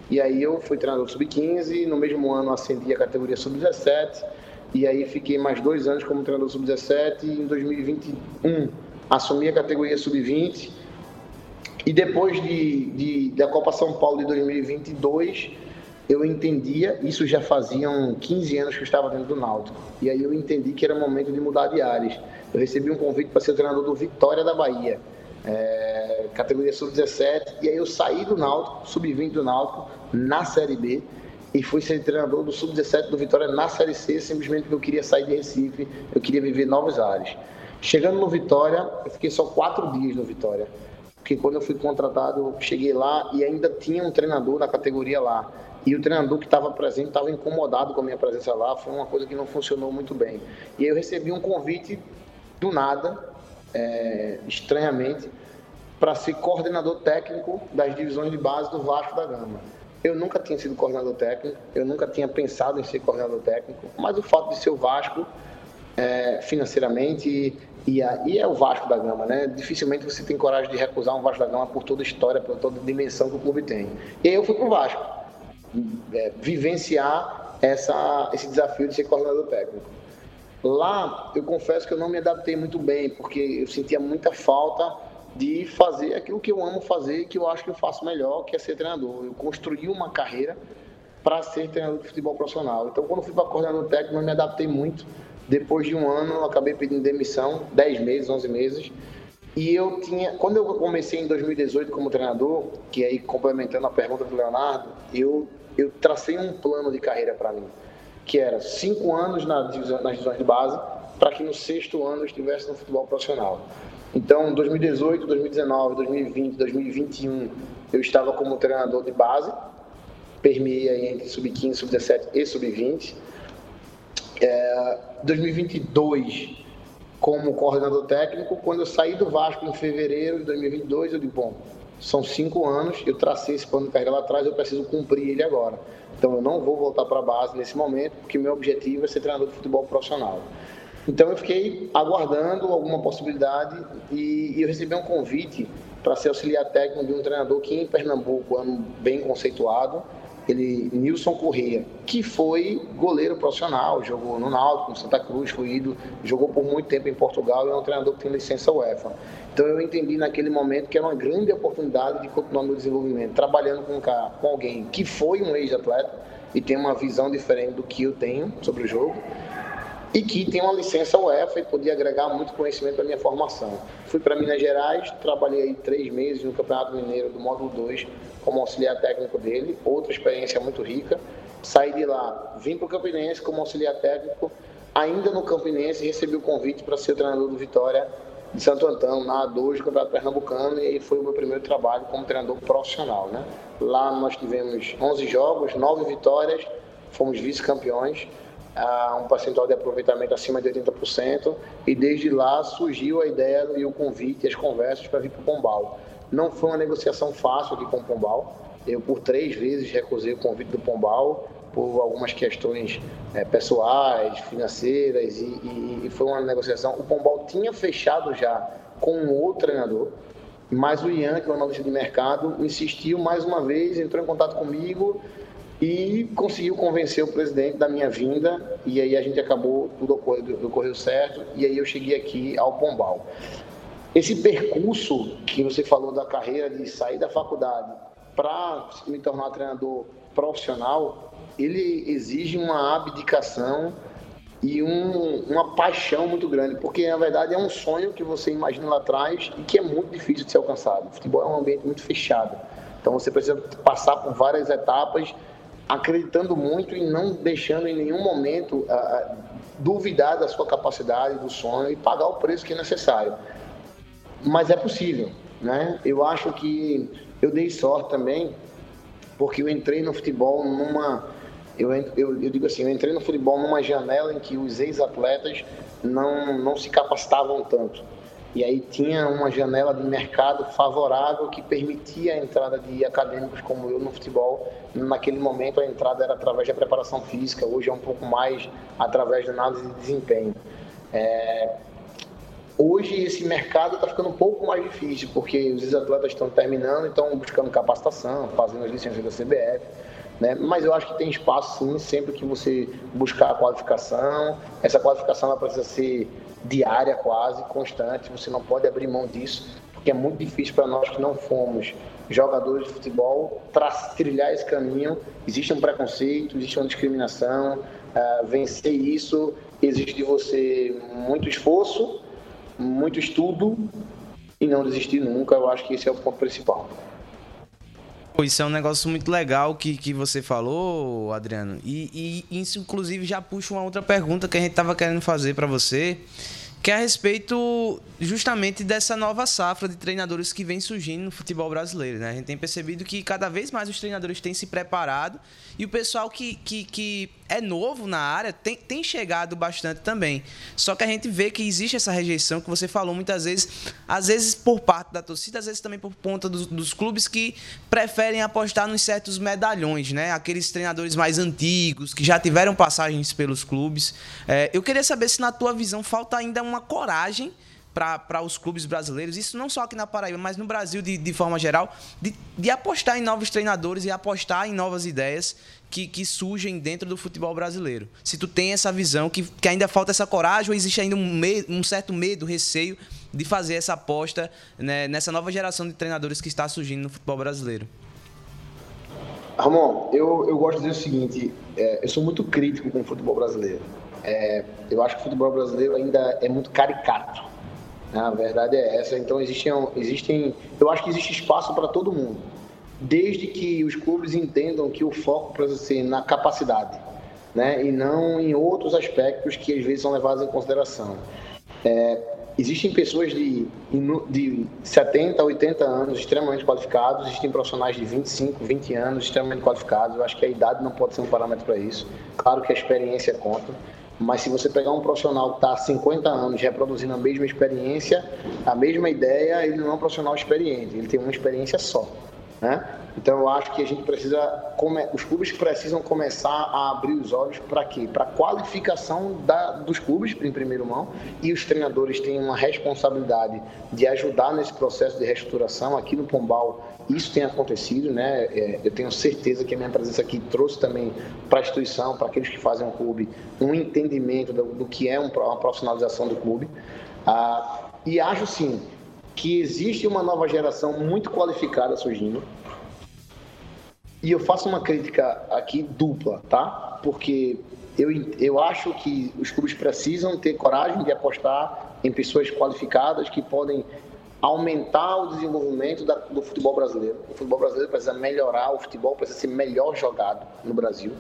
E aí eu fui treinador Sub-15, no mesmo ano ascendi a categoria Sub-17. E aí fiquei mais dois anos como treinador Sub-17 e em 2021 assumi a categoria Sub-20. E depois de, de, da Copa São Paulo de 2022 eu entendia, isso já faziam 15 anos que eu estava dentro do Náutico, e aí eu entendi que era momento de mudar de áreas. Eu recebi um convite para ser treinador do Vitória da Bahia, é, categoria sub-17, e aí eu saí do Náutico, sub-20 do Náutico, na Série B, e fui ser treinador do sub-17 do Vitória na Série C, simplesmente porque eu queria sair de Recife, eu queria viver novos ares. Chegando no Vitória, eu fiquei só quatro dias no Vitória, porque quando eu fui contratado, eu cheguei lá e ainda tinha um treinador na categoria lá. E o treinador que estava presente estava incomodado com a minha presença lá, foi uma coisa que não funcionou muito bem. E eu recebi um convite do nada, é, estranhamente, para ser coordenador técnico das divisões de base do Vasco da Gama. Eu nunca tinha sido coordenador técnico, eu nunca tinha pensado em ser coordenador técnico, mas o fato de ser o Vasco é, financeiramente e, a, e, é o Vasco da Gama, né? Dificilmente você tem coragem de recusar um Vasco da Gama por toda a história, por toda a dimensão que o clube tem. E aí eu fui para o Vasco é, vivenciar essa, esse desafio de ser coordenador técnico. Lá, eu confesso que eu não me adaptei muito bem, porque eu sentia muita falta de fazer aquilo que eu amo fazer, que eu acho que eu faço melhor, que é ser treinador. Eu construí uma carreira para ser treinador de futebol profissional. Então, quando fui para coordenador técnico, eu me adaptei muito. Depois de um ano, eu acabei pedindo demissão, 10 meses, 11 meses, E eu tinha, quando eu comecei em 2018 como treinador, que aí complementando a pergunta do Leonardo, eu, eu tracei um plano de carreira para mim, que era cinco anos nas divisões de base, para que no sexto ano eu estivesse no futebol profissional. Então, 2018, 2019, 2020, 2021, eu estava como treinador de base, permeia entre sub-15, sub-17 e sub-20. É, 2022 como coordenador técnico. Quando eu saí do Vasco em fevereiro de 2022, eu disse, bom, são cinco anos, eu tracei esse plano de carreira lá atrás, eu preciso cumprir ele agora. Então eu não vou voltar para a base nesse momento, porque meu objetivo é ser treinador de futebol profissional. Então eu fiquei aguardando alguma possibilidade e, e eu recebi um convite para ser auxiliar técnico de um treinador que em Pernambuco é bem conceituado, ele Nilson Corrêa, que foi goleiro profissional, jogou no Náutico, no Santa Cruz, ido, jogou por muito tempo em Portugal e é um treinador que tem licença UEFA. Então eu entendi naquele momento que era uma grande oportunidade de continuar meu desenvolvimento, trabalhando com, um cara, com alguém que foi um ex-atleta e tem uma visão diferente do que eu tenho sobre o jogo e que tem uma licença UEFA e podia agregar muito conhecimento à minha formação. Fui para Minas Gerais, trabalhei três meses no Campeonato Mineiro do Módulo 2 como auxiliar técnico dele, outra experiência muito rica. Saí de lá, vim para o Campinense como auxiliar técnico, ainda no Campinense recebi o convite para ser treinador do Vitória de Santo Antão, na A2 do Campeonato Pernambucano, e foi o meu primeiro trabalho como treinador profissional. Né? Lá nós tivemos 11 jogos, 9 vitórias, fomos vice-campeões, um percentual de aproveitamento acima de 80%, e desde lá surgiu a ideia e o convite, as conversas para vir para o Pombal. Não foi uma negociação fácil aqui com o Pombal, eu por três vezes recusei o convite do Pombal, por algumas questões é, pessoais, financeiras, e, e, e, foi uma negociação. O Pombal tinha fechado já com um outro treinador, mas o Ian, que é um analista de mercado, insistiu mais uma vez, entrou em contato comigo e conseguiu convencer o presidente da minha vinda e aí a gente acabou, tudo ocorreu, ocorreu certo e aí eu cheguei aqui ao Pombal. Esse percurso que você falou da carreira de sair da faculdade para me tornar treinador profissional, ele exige uma abdicação e um, uma paixão muito grande, porque na verdade é um sonho que você imagina lá atrás e que é muito difícil de ser alcançado. O futebol é um ambiente muito fechado, então você precisa passar por várias etapas acreditando muito e não deixando em nenhum momento uh, duvidar da sua capacidade, do sonho e pagar o preço que é necessário. Mas é possível, né? Eu acho que eu dei sorte também, porque eu entrei no futebol numa eu, eu, eu, digo assim, eu entrei no futebol numa janela em que os ex-atletas não, não se capacitavam tanto. E aí tinha uma janela de mercado favorável que permitia a entrada de acadêmicos como eu no futebol. Naquele momento a entrada era através da preparação física, hoje é um pouco mais através da análise de desempenho. É... Hoje esse mercado está ficando um pouco mais difícil, porque os atletas estão terminando, estão buscando capacitação, fazendo as licenças da CBF. Né? Mas eu acho que tem espaço sim, sempre que você buscar a qualificação. Essa qualificação ela precisa ser diária quase, constante, você não pode abrir mão disso, porque é muito difícil para nós que não fomos jogadores de futebol trilhar esse caminho. Existe um preconceito, existe uma discriminação, uh, vencer isso exige de você muito esforço, muito estudo e não desistir nunca. Eu acho que esse é o ponto principal. Isso é um negócio muito legal que, que você falou, Adriano. E, e isso, inclusive, já puxa uma outra pergunta que a gente estava querendo fazer para você, que é a respeito justamente dessa nova safra de treinadores que vem surgindo no futebol brasileiro. Né? A gente tem percebido que cada vez mais os treinadores têm se preparado e o pessoal que, que, que é novo na área tem, tem chegado bastante também. Só que a gente vê que existe essa rejeição que você falou muitas vezes, às vezes por parte da torcida, às vezes também por conta dos, dos clubes que preferem apostar nos certos medalhões, né? Aqueles treinadores mais antigos, que já tiveram passagens pelos clubes. É, eu queria saber se, na tua visão, falta ainda uma coragem para os clubes brasileiros, isso não só aqui na Paraíba, mas no Brasil de, de forma geral, de, de, apostar em novos treinadores e apostar em novas ideias que, que surgem dentro do futebol brasileiro. Se tu tem essa visão, que, que ainda falta essa coragem, ou existe ainda um, um certo medo, receio de fazer essa aposta né, nessa nova geração de treinadores que está surgindo no futebol brasileiro? Ramon, eu, eu gosto de dizer o seguinte: é, eu sou muito crítico com o futebol brasileiro. É, eu acho que o futebol brasileiro ainda é muito caricato A verdade é essa. Então existem, existem eu acho que existe espaço para todo mundo, desde que os clubes entendam que o foco precisa ser na capacidade, né, e não em outros aspectos que às vezes são levados em consideração. É, existem pessoas de, de 70, 80 anos extremamente qualificados, existem profissionais de 25, 20 anos extremamente qualificados. Eu acho que a idade não pode ser um parâmetro para isso. Claro que a experiência conta, mas se você pegar um profissional que está há 50 anos reproduzindo a mesma experiência, a mesma ideia, ele não é um profissional experiente, ele tem uma experiência só. Né? Então eu acho que a gente precisa, os clubes precisam começar a abrir os olhos para quê? Para a qualificação da, dos clubes, em primeiro mão, e os treinadores têm uma responsabilidade de ajudar nesse processo de reestruturação. Aqui no Pombal isso tem acontecido, né? É, eu tenho certeza que a minha presença aqui trouxe também para a instituição, para aqueles que fazem o clube, um entendimento do, do que é uma profissionalização do clube. Ah, e acho sim que existe uma nova geração muito qualificada surgindo. E eu faço uma crítica aqui dupla, tá? Porque eu, eu acho que os clubes precisam ter coragem de apostar em pessoas qualificadas que podem aumentar o desenvolvimento da, do futebol brasileiro. O futebol brasileiro precisa melhorar, o futebol precisa ser melhor jogado no Brasil.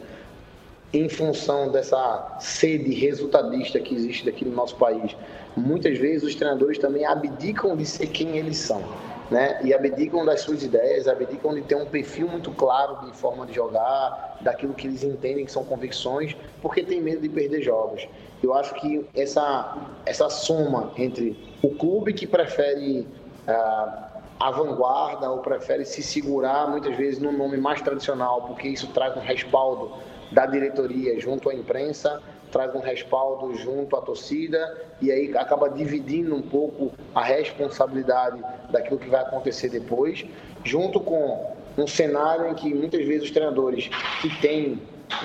Em função dessa sede resultadista que existe aqui no nosso país, muitas vezes os treinadores também abdicam de ser quem eles são. Né? E abdicam das suas ideias, abdicam de ter um perfil muito claro de forma de jogar, daquilo que eles entendem que são convicções, porque tem medo de perder jogos. Eu acho que essa, essa soma entre o clube que prefere ah, a vanguarda ou prefere se segurar muitas vezes no nome mais tradicional, porque isso traz um respaldo da diretoria junto à imprensa, traz um respaldo junto à torcida e aí acaba dividindo um pouco a responsabilidade daquilo que vai acontecer depois, junto com um cenário em que muitas vezes os treinadores que têm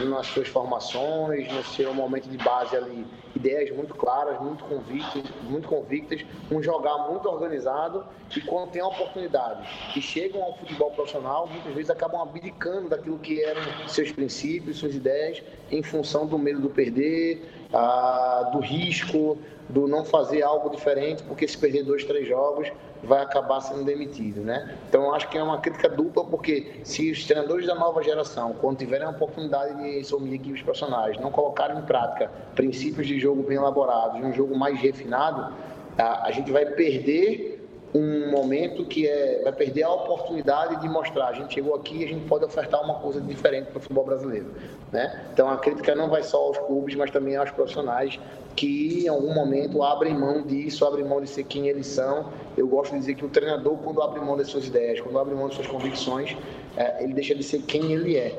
nas suas formações, no seu momento de base ali, ideias muito claras, muito convictas, muito convictas, um jogar muito organizado e quando tem a oportunidade e chegam ao futebol profissional, muitas vezes acabam abdicando daquilo que eram seus princípios, suas ideias, em função do medo do perder, ah, do risco, do não fazer algo diferente, porque se perder dois, três jogos, vai acabar sendo demitido, né? Então acho que é uma crítica dupla, porque se os treinadores da nova geração, quando tiverem a oportunidade de assumir equipes profissionais, não colocarem em prática princípios de jogo bem elaborados, um jogo mais refinado, a, a gente vai perder um momento que é vai perder a oportunidade de mostrar a gente chegou aqui e a gente pode ofertar uma coisa diferente para o futebol brasileiro, né? Então a crítica não vai só aos clubes, mas também aos profissionais que em algum momento abrem mão disso, abrem mão de ser quem eles são. Eu gosto de dizer que o treinador quando abre mão das suas ideias, quando abre mão das suas convicções, é, ele deixa de ser quem ele é.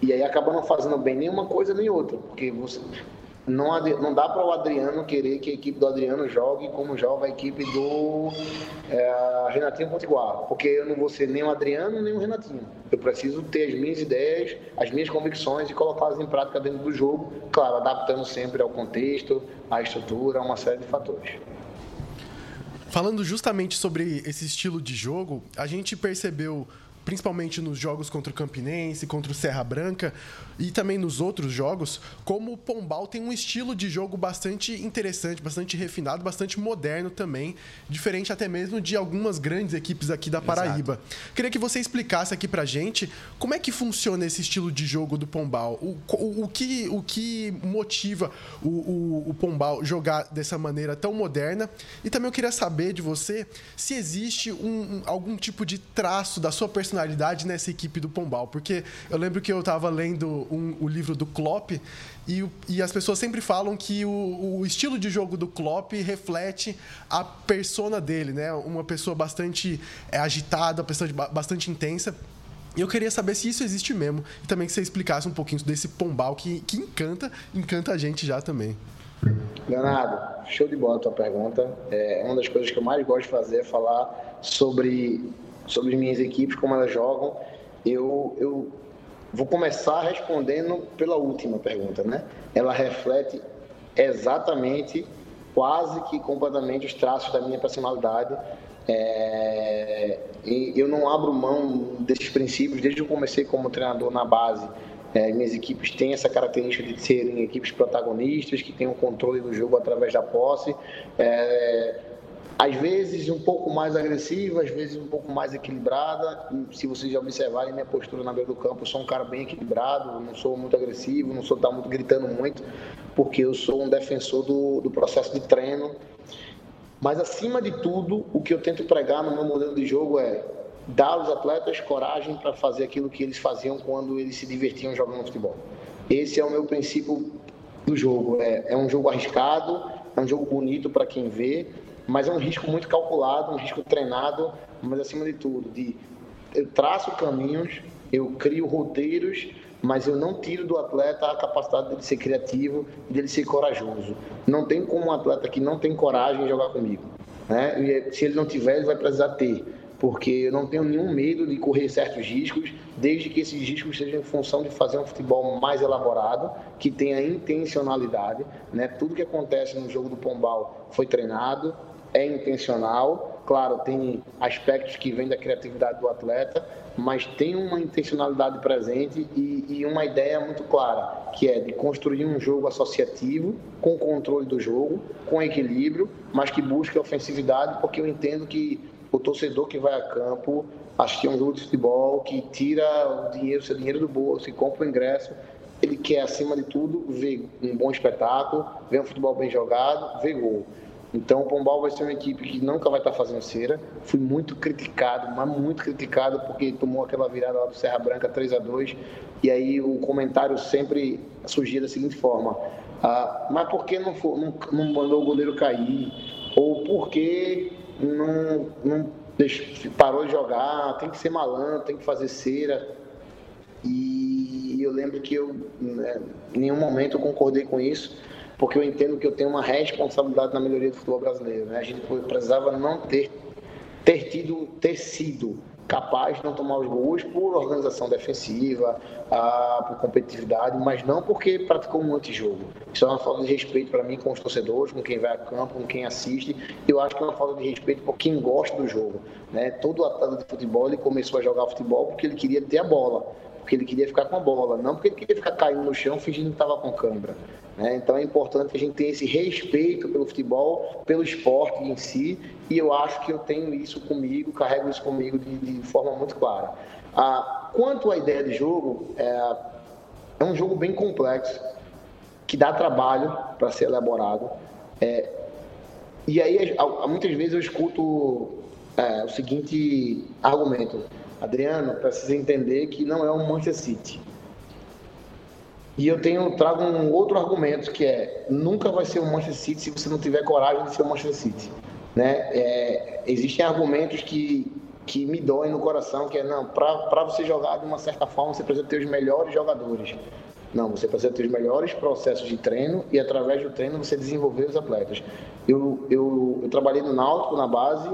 E aí acaba não fazendo bem nenhuma coisa nem outra, porque você, não, não dá para o Adriano querer que a equipe do Adriano jogue como joga a equipe do é, Renatinho Potiguar, porque eu não vou ser nem o Adriano nem o Renatinho. Eu preciso ter as minhas ideias, as minhas convicções e colocá-las em prática dentro do jogo, claro, adaptando sempre ao contexto, à estrutura, a uma série de fatores. Falando justamente sobre esse estilo de jogo, a gente percebeu principalmente nos jogos contra o Campinense, contra o Serra Branca e também nos outros jogos, como o Pombal tem um estilo de jogo bastante interessante, bastante refinado, bastante moderno também, diferente até mesmo de algumas grandes equipes aqui da Paraíba. Exato. Queria que você explicasse aqui pra gente como é que funciona esse estilo de jogo do Pombal, o, o, o que, o que motiva o, o, o Pombal jogar dessa maneira tão moderna e também eu queria saber de você se existe um, um, algum tipo de traço da sua personalidade personalidade nessa equipe do Pombal. Porque eu lembro que eu estava lendo um, o livro do Klopp e, e, as pessoas sempre falam que o, o, estilo de jogo do Klopp reflete a persona dele, né? Uma pessoa bastante é, agitada, uma pessoa bastante intensa. E eu queria saber se isso existe mesmo. E também que você explicasse um pouquinho desse Pombal que, que encanta, encanta a gente já também. Leonardo, show de bola a tua pergunta. É uma das coisas que eu mais gosto de fazer é falar sobre sobre as minhas equipes, como elas jogam. Eu, eu vou começar respondendo pela última pergunta, né? Ela reflete exatamente, quase que completamente os traços da minha personalidade. É, e eu não abro mão desses princípios desde que eu comecei como treinador na base. É, minhas equipes têm essa característica de serem equipes protagonistas, que têm o um controle do jogo através da posse. É, às vezes um pouco mais agressiva, às vezes um pouco mais equilibrada. Se vocês já observarem minha postura na beira do campo, eu sou um cara bem equilibrado, não sou muito agressivo, não sou tá muito gritando muito, porque eu sou um defensor do, do processo de treino. Mas acima de tudo, o que eu tento pregar no meu modelo de jogo é dar aos atletas coragem para fazer aquilo que eles faziam quando eles se divertiam jogando futebol. Esse é o meu princípio do jogo. É, é um jogo arriscado, é um jogo bonito para quem vê, mas é um risco muito calculado, um risco treinado, mas acima de tudo, de eu traço caminhos, eu crio roteiros, mas eu não tiro do atleta a capacidade dele ser criativo dele ser corajoso. Não tem como um atleta que não tem coragem jogar comigo. Né? E se ele não tiver, ele vai precisar ter porque eu não tenho nenhum medo de correr certos riscos, desde que esses riscos sejam em função de fazer um futebol mais elaborado, que tenha intencionalidade. Né? Tudo que acontece no jogo do Pombal foi treinado, é intencional. Claro, tem aspectos que vêm da criatividade do atleta, mas tem uma intencionalidade presente e, e, uma ideia muito clara, que é de construir um jogo associativo, com controle do jogo, com equilíbrio, mas que busque ofensividade, porque eu entendo que o torcedor que vai a campo assistir um jogo de futebol, que tira o dinheiro, seu dinheiro do bolso e compra o ingresso, ele quer, acima de tudo, ver um bom espetáculo, ver um futebol bem jogado, ver gol. Então o Pombal vai ser uma equipe que nunca vai estar fazendo cera. Fui muito criticado, mas muito criticado porque tomou aquela virada lá do Serra Branca 3 a 2 e aí o comentário sempre surgia da seguinte forma: ah, mas por que não, for, não, não mandou o goleiro cair? Ou por que não, não deixou, parou de jogar, tem que ser malandro, tem que fazer cera. E eu lembro que eu, né, em nenhum momento, eu concordei com isso, porque eu entendo que eu tenho uma responsabilidade na melhoria do futebol brasileiro. Né? A gente precisava não ter, ter tido, ter sido capaz de não tomar os gols por organização defensiva, por competitividade, mas não porque praticou um antijogo. Isso é uma falta de respeito para mim com os torcedores, com quem vai a campo, com quem assiste. Eu acho que é uma falta de respeito por quem gosta do jogo. Né? Todo atleta de futebol ele começou a jogar futebol porque ele queria ter a bola porque ele queria ficar com a bola, não porque ele queria ficar caindo no chão fingindo que estava com câimbra. Né? Então é importante que a gente tenha esse respeito pelo futebol, pelo esporte em si, e eu acho que eu tenho isso comigo, carrego isso comigo de, de forma muito clara. Ah, quanto à ideia de jogo, é, é um jogo bem complexo, que dá trabalho para ser elaborado. É, e aí, muitas vezes eu escuto é, o seguinte argumento: Adriano, precisa entender que não é um Manchester City. E eu tenho trago um outro argumento que é nunca vai ser um Manchester City se você não tiver coragem de ser um Manchester City, né? É, existem argumentos que que me doem no coração, que é não, para você jogar de uma certa forma você precisa ter os melhores jogadores. Não, você precisa ter os melhores processos de treino e através do treino você desenvolver os atletas. Eu, eu, eu trabalhei no Náutico na base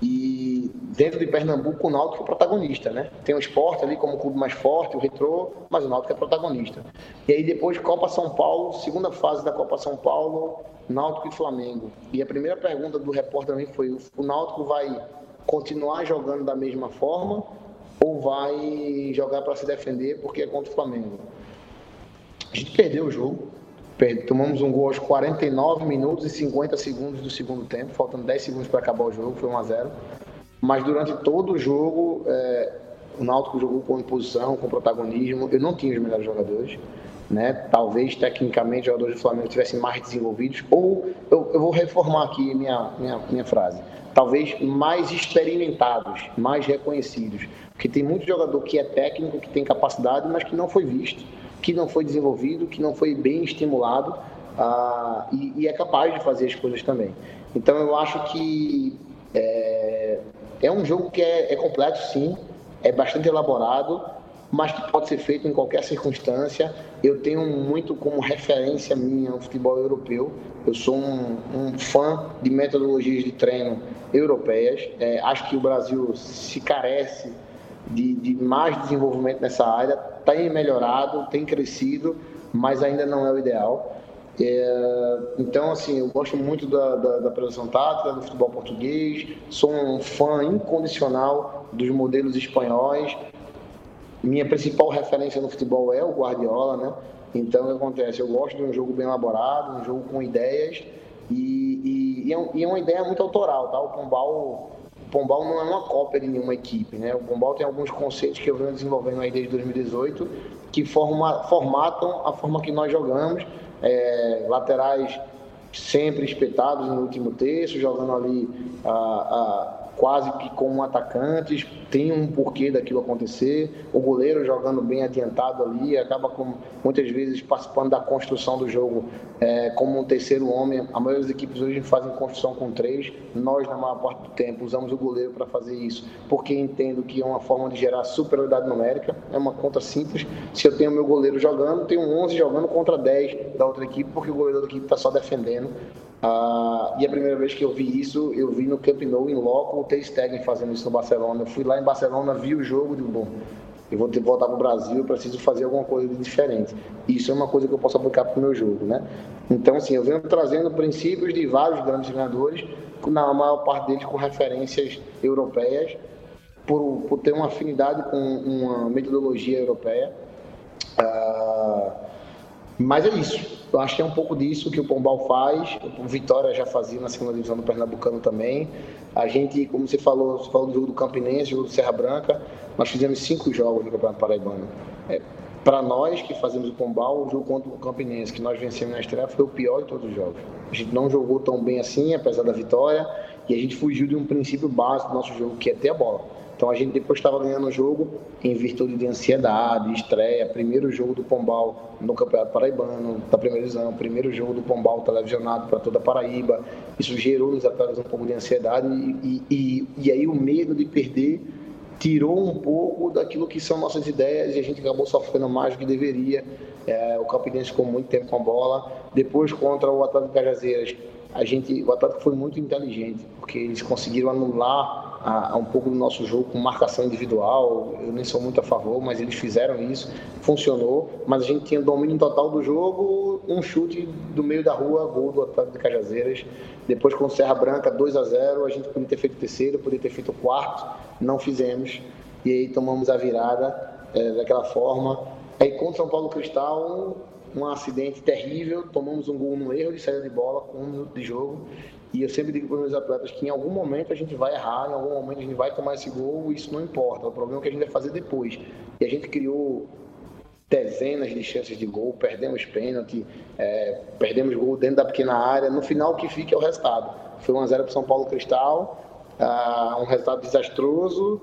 e dentro de Pernambuco, o Náutico é protagonista, né? Tem o esporte ali como o clube mais forte, o retrô, mas o Náutico é protagonista. E aí depois Copa São Paulo, segunda fase da Copa São Paulo, Náutico e Flamengo. E a primeira pergunta do repórter também foi: o Náutico vai continuar jogando da mesma forma ou vai jogar para se defender porque é contra o Flamengo? A gente perdeu o jogo, Tomamos um gol aos 49 minutos e 50 segundos do segundo tempo, faltando 10 segundos para acabar o jogo, foi 1 a 0 Mas durante todo o jogo, é, o Náutico jogou com imposição, com protagonismo. Eu não tinha os melhores jogadores. Né? Talvez tecnicamente os jogadores do Flamengo tivessem mais desenvolvidos, ou eu, eu vou reformar aqui minha, minha, minha frase. Talvez mais experimentados, mais reconhecidos. Porque tem muito jogador que é técnico, que tem capacidade, mas que não foi visto que não foi desenvolvido, que não foi bem estimulado uh, e, e, é capaz de fazer as coisas também. Então eu acho que é, é um jogo que é, é sim, é bastante elaborado, mas que pode ser feito em qualquer circunstância. Eu tenho muito como referência minha o futebol europeu. Eu sou um, um fã de metodologias de treino europeias. É, acho que o Brasil se carece de, de mais desenvolvimento nessa área, tem melhorado, tem crescido, mas ainda não é o ideal. É, então, assim, eu gosto muito da, da, da apresentação tática, do futebol português, sou um fã incondicional dos modelos espanhóis. Minha principal referência no futebol é o Guardiola, né? Então, o que acontece? Eu gosto de um jogo bem elaborado, um jogo com ideias, e, e, é, e, é, uma ideia muito autoral, tá? O Pombal, Pombal não é uma cópia de nenhuma equipe, né? O Pombal tem alguns conceitos que eu venho desenvolvendo aí desde 2018 que forma, formatam a forma que nós jogamos. É, laterais sempre espetados no último terço, jogando ali a, a quase que como atacantes, tem um porquê daquilo acontecer. O goleiro jogando bem adiantado ali, acaba com, muitas vezes participando da construção do jogo é, como um terceiro homem. A maioria das equipes hoje fazem construção com três. Nós, na maior parte do tempo, usamos o goleiro para fazer isso, porque entendo que é uma forma de gerar superioridade numérica. É uma conta simples. Se eu tenho meu goleiro jogando, tenho 11 jogando contra 10 da outra equipe, porque o goleiro da equipe está só defendendo. Ah, e a primeira vez que eu vi isso, eu vi no Camp Nou, em loco, o Ter Stegen fazendo isso no Barcelona. Eu fui lá em Barcelona, vi o jogo, digo, bom, eu vou ter que voltar para o Brasil, eu preciso fazer alguma coisa de diferente. Isso é uma coisa que eu posso aplicar para o meu jogo, né? Então, assim, eu venho trazendo princípios de vários grandes treinadores, na maior parte deles com referências europeias, por, por ter uma afinidade com uma metodologia europeia. Ah, mas é isso. Eu acho que é um pouco disso que o Pombal faz. O Vitória já fazia na segunda divisão do Pernambucano também. A gente, como você falou, você falou do jogo do Campinense, jogo do Serra Branca, nós fizemos cinco jogos no Campeonato Paraibano. É, Para nós que fazemos o Pombal, o jogo contra o Campinense, que nós vencemos na estreia, foi o pior de todos os jogos. A gente não jogou tão bem assim, apesar da vitória, e a gente fugiu de um princípio básico do nosso jogo, que é ter a bola. Então a gente depois estava ganhando o jogo em virtude de ansiedade, estreia, primeiro jogo do Pombal no Campeonato Paraibano, da primeira divisão, primeiro jogo do Pombal televisionado para toda a Paraíba. Isso gerou nos atletas um pouco de ansiedade e, e, e aí o medo de perder tirou um pouco daquilo que são nossas ideias e a gente acabou sofrendo mais do que deveria. É, o Campinense ficou muito tempo com a bola. Depois, contra o Atlético Cajazeiras, a gente, o Atlético foi muito inteligente, porque eles conseguiram anular a, a, um pouco do nosso jogo com marcação individual. Eu nem sou muito a favor, mas eles fizeram isso, funcionou. Mas a gente tinha domínio total do jogo, um chute do meio da rua, gol do Atlético de Cajazeiras. Depois com Serra Branca, 2 a 0 a gente podia ter feito o terceiro, podia ter feito o quarto, não fizemos. E aí tomamos a virada é, daquela forma. Aí contra São Paulo Cristal, um acidente terrível, tomamos um gol no erro de saída de bola um minuto de jogo e eu sempre digo para os meus atletas que em algum momento a gente vai errar, em algum momento a gente vai tomar esse gol, isso não importa. O problema é que a gente vai fazer depois. E a gente criou dezenas de chances de gol, perdemos pênalti, é, perdemos gol dentro da pequena área. No final, o que fica é o resultado. Foi 1x0 para São Paulo Cristal, uh, um resultado desastroso.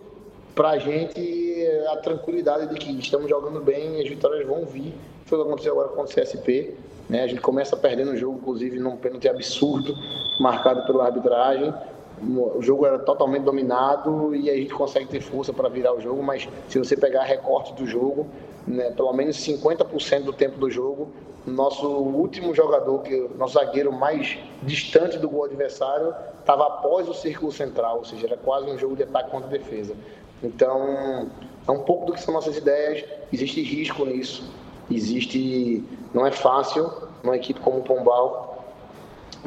Para a gente, a tranquilidade de que estamos jogando bem, as vitórias vão vir. Foi o que aconteceu agora com o CSP. Né? A gente começa perdendo o jogo, inclusive, num pênalti absurdo, marcado pela arbitragem. O jogo era totalmente dominado e a gente consegue ter força para virar o jogo, mas se você pegar recorte do jogo, né, pelo menos 50% do tempo do jogo, nosso último jogador, que nosso zagueiro mais distante do gol adversário, estava após o círculo central, ou seja, era quase um jogo de ataque contra defesa. Então, é um pouco do que são nossas ideias, existe risco nisso, existe, não é fácil numa equipe como o Pombal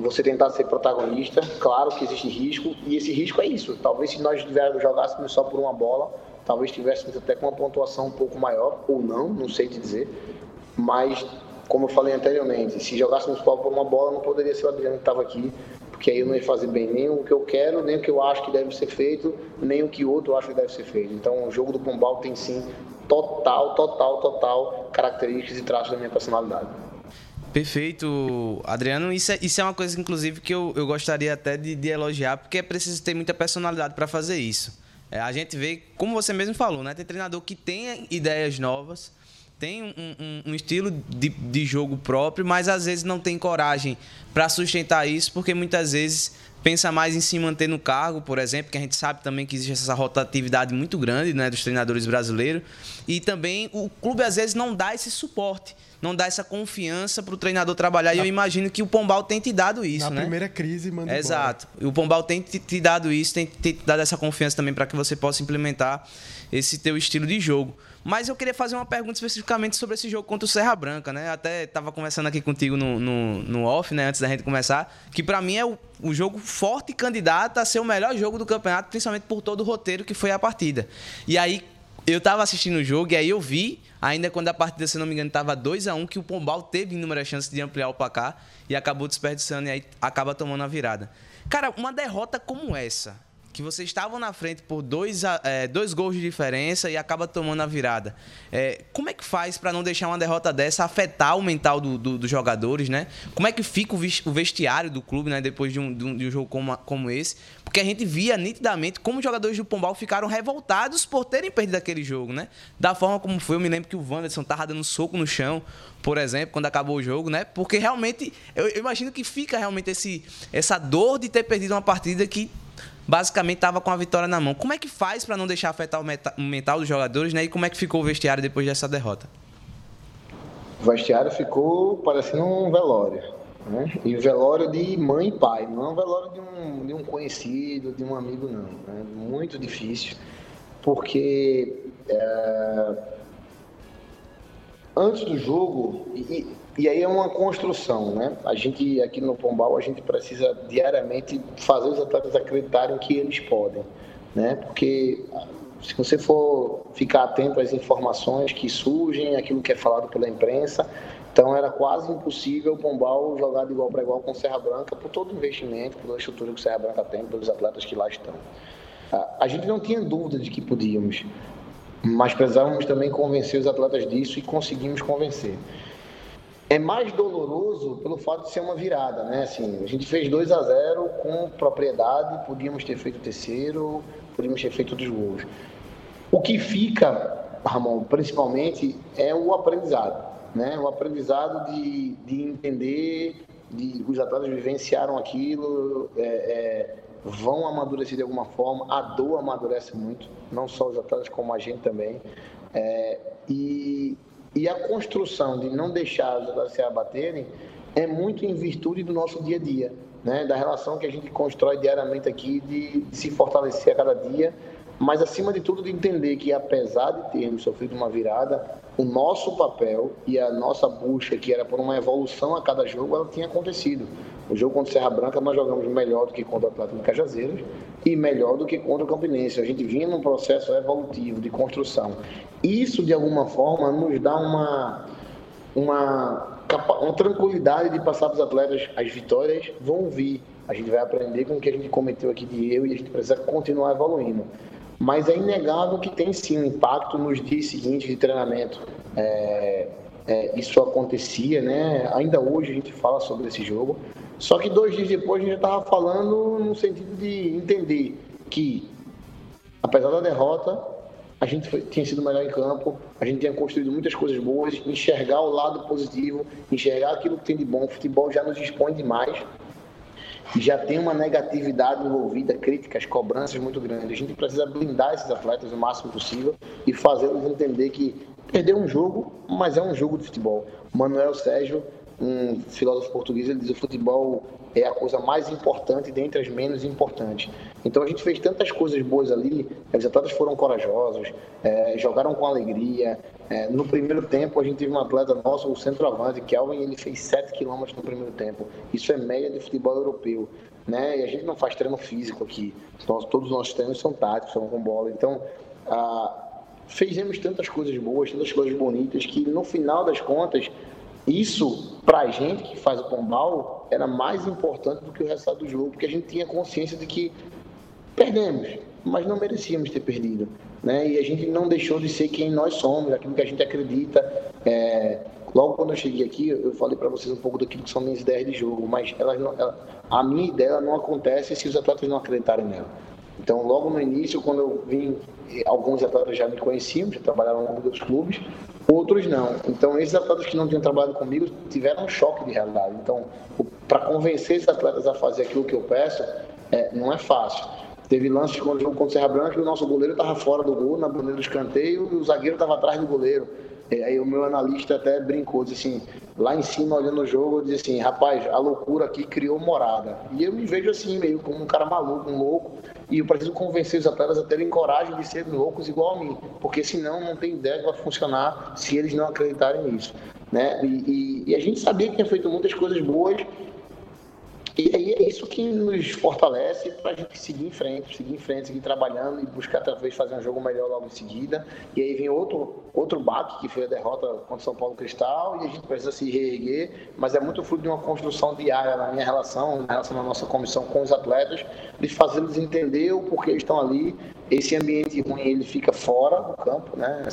você tentar ser protagonista, claro que existe risco e esse risco é isso. Talvez se nós jogássemos só por uma bola, talvez tivéssemos até com uma pontuação um pouco maior ou não, não sei te dizer. Mas como eu falei anteriormente, se jogássemos só por uma bola, não poderia ser o Adriano que estava aqui, porque aí eu não ia fazer bem nem o que eu quero, nem o que eu acho que deve ser feito, nem o que outro acha que deve ser feito. Então o jogo do Pombal tem sim total, total, total características e traços da minha personalidade. Perfeito, Adriano. Isso é, isso é uma coisa, inclusive, que eu, eu gostaria até de, de elogiar, porque é preciso ter muita personalidade para fazer isso. É, a gente vê, como você mesmo falou, né? Tem treinador que tem ideias novas, tem um, um, um estilo de, de jogo próprio, mas às vezes não tem coragem para sustentar isso, porque muitas vezes pensa mais em se manter no cargo, por exemplo, que a gente sabe também que existe essa rotatividade muito grande né, dos treinadores brasileiros. E também o clube às vezes não dá esse suporte, não dá essa confiança para o treinador trabalhar. E eu imagino que o Pombal tem te dado isso, na né? primeira crise, manda Exato. E o Pombal tem te, te dado isso, tem te dado essa confiança também para que você possa implementar esse teu estilo de jogo. Mas eu queria fazer uma pergunta especificamente sobre esse jogo contra o Serra Branca, né? Até estava conversando aqui contigo no, no, no, off, né? Antes da gente começar, que para mim é o, o jogo forte candidato a ser o melhor jogo do campeonato, principalmente por todo o roteiro que foi a partida. E aí eu estava assistindo o jogo e aí eu vi Ainda quando a partida, se não me engano, estava 2 a 1 que o Pombal teve inúmeras chances de ampliar o placar e acabou desperdiçando e aí acaba tomando a virada. Cara, uma derrota como essa, que vocês estavam na frente por dois, é, dois gols de diferença e acaba tomando a virada. É, como é que faz para não deixar uma derrota dessa afetar o mental do, do, dos jogadores, né? Como é que fica o vestiário do clube, né? Depois de um, de um, de um jogo como, como esse? Porque a gente via nitidamente como os jogadores do Pombal ficaram revoltados por terem perdido aquele jogo, né? Da forma como foi, eu me lembro que o Wanderson tava dando soco no chão, por exemplo, quando acabou o jogo, né? Porque realmente, eu, eu imagino que fica realmente esse, essa dor de ter perdido uma partida que basicamente estava com a vitória na mão. Como é que faz para não deixar afetar o mental dos jogadores, né? E como é que ficou o vestiário depois dessa derrota? O vestiário ficou parecendo um velório. Né? E velório de mãe e pai, não é um velório de um, de um conhecido, de um amigo, não. É muito difícil, porque é, antes do jogo, e, e aí é uma construção, né? A gente aqui no Pombal a gente precisa diariamente fazer os atletas acreditarem que eles podem, né? Porque se você for ficar atento às informações que surgem, aquilo que é falado pela imprensa, então era quase impossível o Pombal jogar de igual para igual com Serra Branca por todo o investimento, por toda a estrutura que o Serra Branca tem, pelos atletas que lá estão. A gente não tinha dúvida de que podíamos, mas precisávamos também convencer os atletas disso e conseguimos convencer é mais doloroso pelo fato de ser uma virada, né? Assim, a gente fez 2 a 0 com propriedade, podíamos ter feito o terceiro, podíamos ter feito outros gols. O que fica, Ramon, principalmente, é o aprendizado, né? O aprendizado de, de entender, de os atletas vivenciaram aquilo, é, é, vão amadurecer de alguma forma, a dor amadurece muito, não só os atletas como a gente também. É, e e a construção de não deixar os atletas se abaterem é muito em virtude do nosso dia a dia, né? da relação que a gente constrói diariamente aqui, de, de se fortalecer a cada dia, mas acima de tudo de entender que apesar de termos sofrido uma virada, o nosso papel e a nossa busca, que era por uma evolução a cada jogo, ela tinha acontecido. O jogo contra o Serra Branca nós jogamos melhor do que contra o Atlético de Cajazeiras e melhor do que contra o Campinense. A gente vinha num processo evolutivo de construção. Isso, de alguma forma, nos dá uma, uma, uma tranquilidade de passar para os atletas. As vitórias vão vir. A gente vai aprender com o que a gente cometeu aqui de erro e a gente precisa continuar evoluindo. Mas é inegável que tem sim um impacto nos dias seguintes de treinamento. É, é, isso acontecia, né? Ainda hoje a gente fala sobre esse jogo. Só que dois dias depois a gente estava falando no sentido de entender que, apesar da derrota, a gente foi, tinha sido melhor em campo, a gente tinha construído muitas coisas boas, enxergar o lado positivo, enxergar aquilo que tem de bom. O futebol já nos expõe demais, já tem uma negatividade envolvida, críticas, cobranças muito grandes. A gente precisa blindar esses atletas o máximo possível e fazê-los entender que perder um jogo, mas é um jogo de futebol. Manuel Sérgio um filósofo português, ele diz que o futebol é a coisa mais importante dentre as menos importantes. Então a gente fez tantas coisas boas ali, os atletas foram corajosos, é, jogaram com alegria. É, no primeiro tempo a gente teve um atleta nosso, o centroavante, Kelvin, ele fez 7 km no primeiro tempo. Isso é média de futebol europeu. Né? E a gente não faz treino físico aqui. Nós, todos os nossos treinos são táticos, são com bola. Então, ah, fizemos tantas coisas boas, tantas coisas bonitas, que no final das contas isso, para a gente que faz o Pombal, era mais importante do que o resultado do jogo, porque a gente tinha consciência de que perdemos, mas não merecíamos ter perdido. Né? E a gente não deixou de ser quem nós somos, aquilo que a gente acredita. É... Logo quando eu cheguei aqui, eu falei para vocês um pouco daquilo que são minhas ideias de jogo, mas elas não, ela, a minha ideia não acontece se os atletas não acreditarem nela. Então, logo no início, quando eu vim, alguns atletas já me conheciam, já trabalharam em alguns clubes, outros não. Então, esses atletas que não tinham trabalhado comigo tiveram um choque de realidade. Então, para convencer esses atletas a fazer aquilo que eu peço, é, não é fácil. Teve lances quando contra o Serra Branca, o nosso goleiro estava fora do gol, na bandeira do escanteio, e o zagueiro estava atrás do goleiro. E aí o meu analista até brincou, disse assim, lá em cima olhando o jogo, eu disse assim, rapaz, a loucura aqui criou morada. E eu me vejo assim, meio como um cara maluco, um louco, e eu preciso convencer os atletas a terem coragem de serem loucos igual a mim, porque senão não tem ideia que vai funcionar se eles não acreditarem nisso. Né? E, e, e a gente sabia que tinha feito muitas coisas boas, e aí é isso que nos fortalece para a gente seguir em frente, seguir em frente, seguir trabalhando e buscar talvez fazer um jogo melhor logo em seguida. E aí vem outro, outro baque, que foi a derrota contra o São Paulo Cristal, e a gente precisa se reerguer, mas é muito fruto de uma construção diária na minha relação, na relação da nossa comissão com os atletas, de fazê-los entender o porquê eles estão ali. Esse ambiente ruim, ele fica fora do campo, né?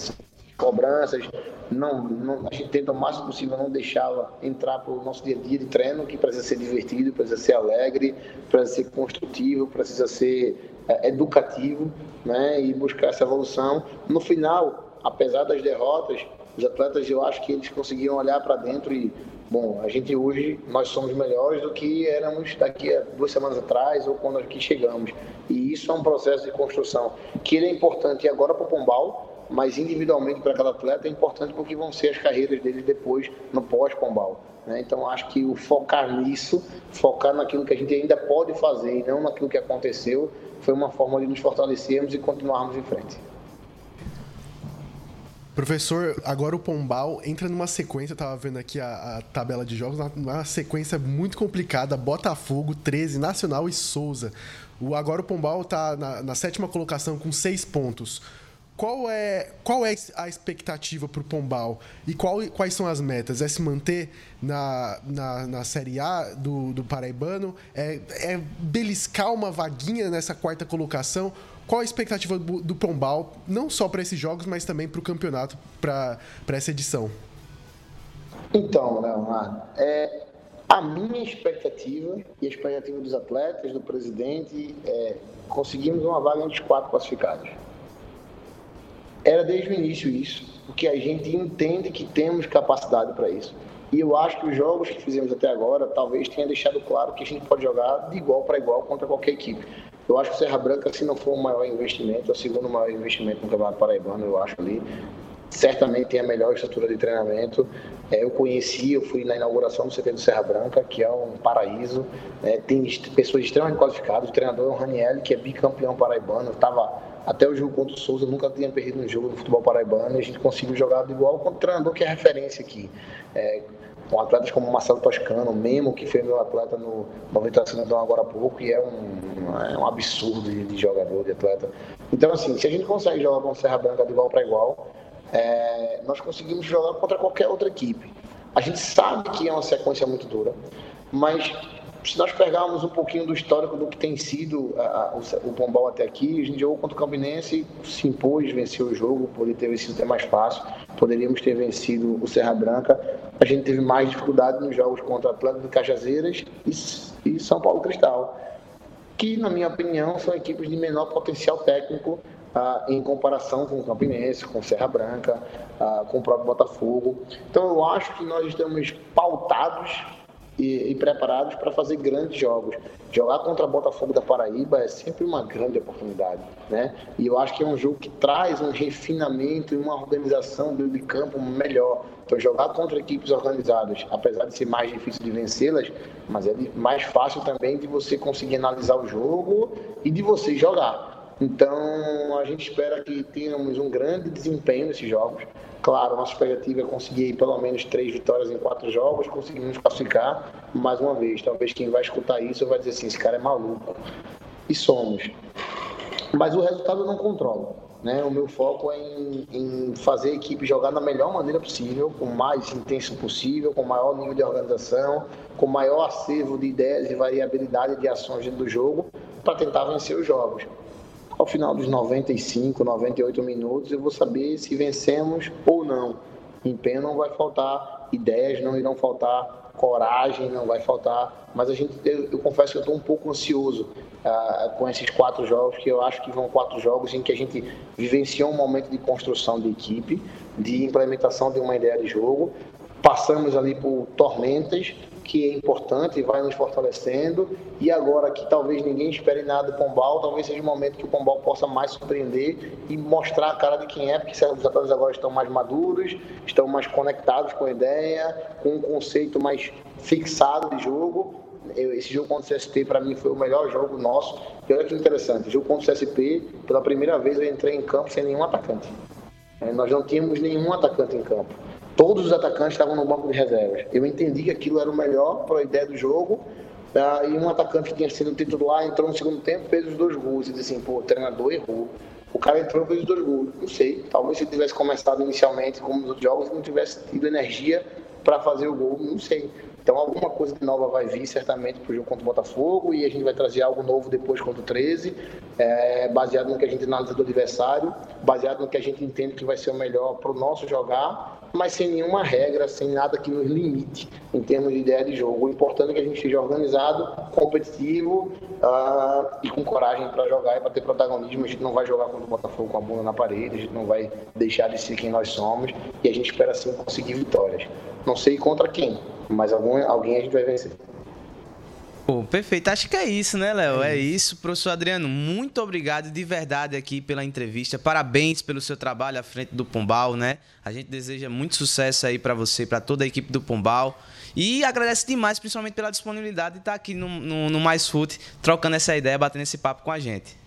Cobranças, não, não, a gente tenta o máximo possível não deixá-la entrar para o nosso dia a dia de treino, que precisa ser divertido, precisa ser alegre, precisa ser construtivo, precisa ser é, educativo, né, e buscar essa evolução. No final, apesar das derrotas, os atletas, eu acho que eles conseguiram olhar para dentro e, bom, a gente hoje, nós somos melhores do que éramos daqui a duas semanas atrás ou quando aqui chegamos. E isso é um processo de construção que ele é importante agora para o Pombal, mas individualmente para cada atleta é importante porque vão ser as carreiras deles depois no pós-Pombal. Né? Então acho que o focar nisso, focar naquilo que a gente ainda pode fazer e não naquilo que aconteceu, foi uma forma de nos fortalecermos e continuarmos em frente. Professor, agora o Pombal entra numa sequência, eu tava vendo aqui a, a tabela de jogos, uma sequência muito complicada, Botafogo, 13, Nacional e Souza. O, agora o Pombal está na, na sétima colocação com seis pontos. Qual é, qual é a expectativa para o Pombal e qual, quais são as metas? É se manter na, na, na Série A do, do Paraibano? É, é beliscar uma vaguinha nessa quarta colocação? Qual a expectativa do, do Pombal, não só para esses jogos, mas também para o campeonato, para essa edição? Então, Leonardo, é, a minha expectativa e a expectativa dos atletas, do presidente, é conseguimos uma vaga entre os quatro classificados. Era desde o início isso, porque a gente entende que temos capacidade para isso. E eu acho que os jogos que fizemos até agora talvez tenha deixado claro que a gente pode jogar de igual para igual contra qualquer equipe. Eu acho que o Serra Branca, se não for o maior investimento, o segundo maior investimento no Campeonato Paraibano, eu acho ali. Certamente tem a melhor estrutura de treinamento. É, eu conheci, eu fui na inauguração do CT do Serra Branca, que é um paraíso. É, tem pessoas extremamente qualificadas. O treinador é o Raniel, que é bicampeão paraibano. Estava até o jogo contra o Souza, nunca tinha perdido um jogo no futebol paraibano e a gente conseguiu jogar de igual com o treinador que é referência aqui. É, com atletas como Marcelo Toscano, Memo, que foi meu atleta no Movimento Nacional agora há pouco, e é um, é um absurdo de, de, jogador, de atleta. Então, assim, se a gente consegue jogar com Serra Branca de igual para igual, é, nós conseguimos jogar contra qualquer outra equipe. A gente sabe que é uma sequência muito dura, mas se nós pegarmos um pouquinho do histórico do que tem sido a, o, o Pombal até aqui, a gente jogou contra o Campinense, se impôs, venceu o jogo, poderia ter vencido até mais fácil, poderíamos ter vencido o Serra Branca. A gente teve mais dificuldade nos jogos contra Atlântico Cajazeiras e, e São Paulo Cristal, que, na minha opinião, são equipes de menor potencial técnico ah, em comparação com o Campinense, com Serra Branca, ah, com o próprio Botafogo. Então, eu acho que nós estamos pautados e, e preparados para fazer grandes jogos. Jogar contra Botafogo da Paraíba é sempre uma grande oportunidade, né? E eu acho que é um jogo que traz um refinamento e uma organização do campo melhor. Então, jogar contra equipes organizadas, apesar de ser mais difícil de vencê-las, mas é mais fácil também de você conseguir analisar o jogo e de você jogar. Então, a gente espera que tenhamos um grande desempenho nesses jogos. Claro, nossa expectativa é conseguir pelo menos três vitórias em quatro jogos, conseguimos classificar mais uma vez. Talvez quem vai escutar isso vai dizer assim: esse cara é maluco. E somos. Mas o resultado eu não controlo. Né? O meu foco é em, em, fazer a equipe jogar da melhor maneira possível, com o mais intenso possível, com maior nível de organização, com maior acervo de ideias e variabilidade de ações dentro do jogo, para tentar vencer os jogos. Ao final dos 95, 98 minutos, eu vou saber se vencemos ou não. Empenho não vai faltar, ideias não irão faltar, coragem não vai faltar, mas a gente, eu, eu confesso que eu estou um pouco ansioso uh, com esses quatro jogos, que eu acho que vão quatro jogos em que a gente vivenciou um momento de construção de equipe, de implementação de uma ideia de jogo, passamos ali por tormentas, que é importante e vai nos fortalecendo. E agora que talvez ninguém espere nada do Pombal, talvez seja o momento que o Pombal possa mais surpreender e mostrar a cara de quem é, porque os atletas agora estão mais maduros, estão mais conectados com a ideia, com um conceito mais fixado de jogo. Esse jogo contra o CSP, para mim, foi o melhor jogo nosso. E olha que interessante, jogo contra o CSP, pela primeira vez eu entrei em campo sem nenhum atacante. É, nós não tínhamos nenhum atacante em campo. Todos os atacantes estavam no banco de reservas. Eu entendi que aquilo era o melhor para a ideia do jogo, Ah, e um atacante que tinha sido titular entrou no segundo tempo, fez os dois gols. E disse assim, pô, o treinador errou. O cara entrou e fez os dois gols. Não sei, talvez se tivesse começado inicialmente como nos outros jogos, não tivesse tido energia para fazer o gol, não sei. Então alguma coisa de nova vai vir certamente para o jogo contra o Botafogo e a gente vai trazer algo novo depois contra o 13, é, baseado no que a gente analisa do adversário, baseado no que a gente entende que vai ser o melhor para o nosso jogar, mas sem nenhuma regra, sem nada que nos limite em termos de ideia de jogo. O importante é que a gente esteja organizado, competitivo uh, e com coragem para jogar e para ter protagonismo. A gente não vai jogar contra o Botafogo com a bunda na parede, a gente não vai deixar de ser quem nós somos e a gente espera sim conseguir vitórias. Não sei contra quem, mas algum, alguém a gente vai vencer. Pô, perfeito. Acho que é isso, né, Léo? É, é isso. Professor Adriano, muito obrigado de verdade aqui pela entrevista. Parabéns pelo seu trabalho à frente do Pombal, né? A gente deseja muito sucesso aí para você, para toda a equipe do Pombal. E agradece demais, principalmente pela disponibilidade de estar aqui no, no, no Mais Foot, trocando essa ideia, batendo esse papo com a gente.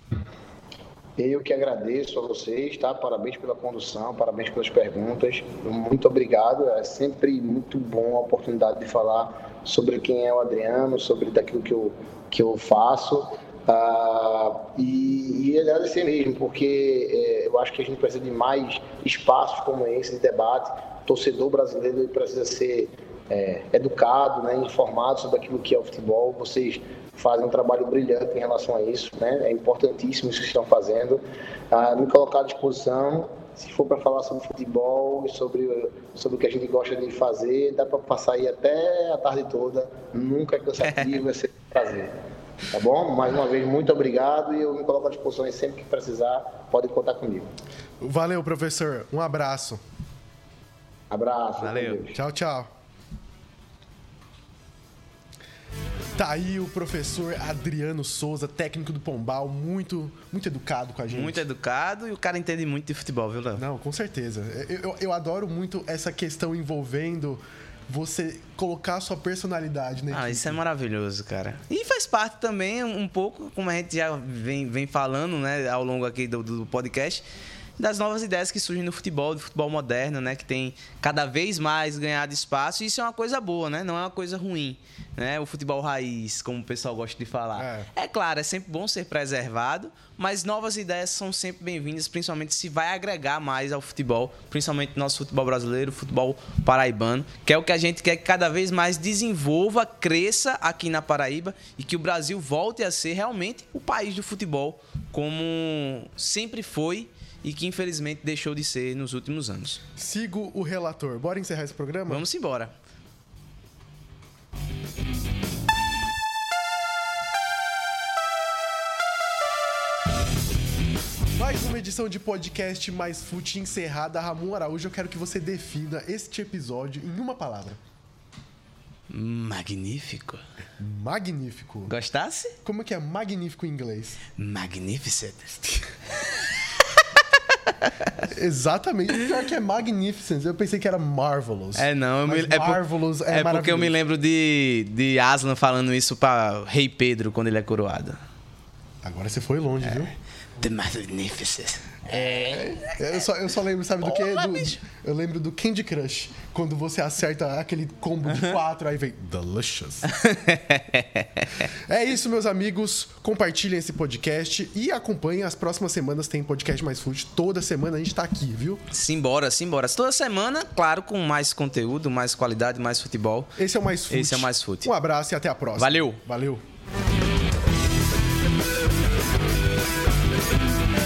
Eu que agradeço a vocês, tá? Parabéns pela condução, parabéns pelas perguntas. Muito obrigado. É sempre muito bom a oportunidade de falar sobre quem é o Adriano, sobre daquilo que eu, que eu faço. Uh, e, e agradecer mesmo, porque é, eu acho que a gente precisa de mais espaços como esse de debate. O torcedor brasileiro precisa ser é, educado, né, informado sobre aquilo que é o futebol. Vocês fazem um trabalho brilhante em relação a isso, né? É importantíssimo isso que estão fazendo. Ah, me colocar à disposição, se for para falar sobre futebol e sobre, sobre o que a gente gosta de fazer, dá para passar aí até a tarde toda. Nunca é cansativo, é sempre um prazer. Tá bom? Mais uma vez, muito obrigado e eu me coloco à disposição e sempre que precisar, pode contar comigo. Valeu, professor. Um abraço. Abraço. Valeu. Tchau, tchau. Tá aí o professor Adriano Souza, técnico do Pombal, muito, muito educado com a gente. Muito educado e o cara entende muito de futebol, viu, Léo? Não, com certeza. Eu, eu, eu, adoro muito essa questão envolvendo você colocar a sua personalidade, né? Ah, isso é maravilhoso, cara. E faz parte também um pouco, como a gente já vem, vem falando, né, ao longo aqui do, do podcast das novas ideias que surgem no futebol, do futebol moderno, né? Que tem cada vez mais ganhado espaço. E isso é uma coisa boa, né? Não é uma coisa ruim. Né? O futebol raiz, como o pessoal gosta de falar. É. é claro, é sempre bom ser preservado, mas novas ideias são sempre bem-vindas, principalmente se vai agregar mais ao futebol, principalmente nosso futebol brasileiro, futebol paraibano, que é o que a gente quer que cada vez mais desenvolva, cresça aqui na Paraíba e que o Brasil volte a ser realmente o país do futebol, como sempre foi e que infelizmente deixou de ser nos últimos anos. Sigo o relator. Bora encerrar esse programa? Vamos embora. Mais uma edição de podcast Mais Fute encerrada. Ramon Araújo, eu quero que você defina este episódio em uma palavra. Magnífico. Magnífico. Gostasse? Como é que é magnífico em inglês? Magnificent. [LAUGHS] [LAUGHS] Exatamente. Pior que é Magnificent. Eu pensei que era Marvelous. É, não. Me, é Marvelous é, é porque eu me lembro de, de Aslan falando isso para Rei Pedro quando ele é coroado. Agora você foi longe, é. viu? The Magnificent. É. Eu só, eu só lembro, sabe do que? eu lembro do Candy Crush. Quando você acerta aquele combo de quatro, aí vem Delicious. [LAUGHS] é isso, meus amigos. Compartilhem esse podcast e acompanhem. As próximas semanas tem podcast mais food. Toda semana a gente tá aqui, viu? Simbora, simbora. Toda semana, claro, com mais conteúdo, mais qualidade, mais futebol. Esse é o mais food. Esse é o mais food. Um abraço e até a próxima. Valeu. Valeu.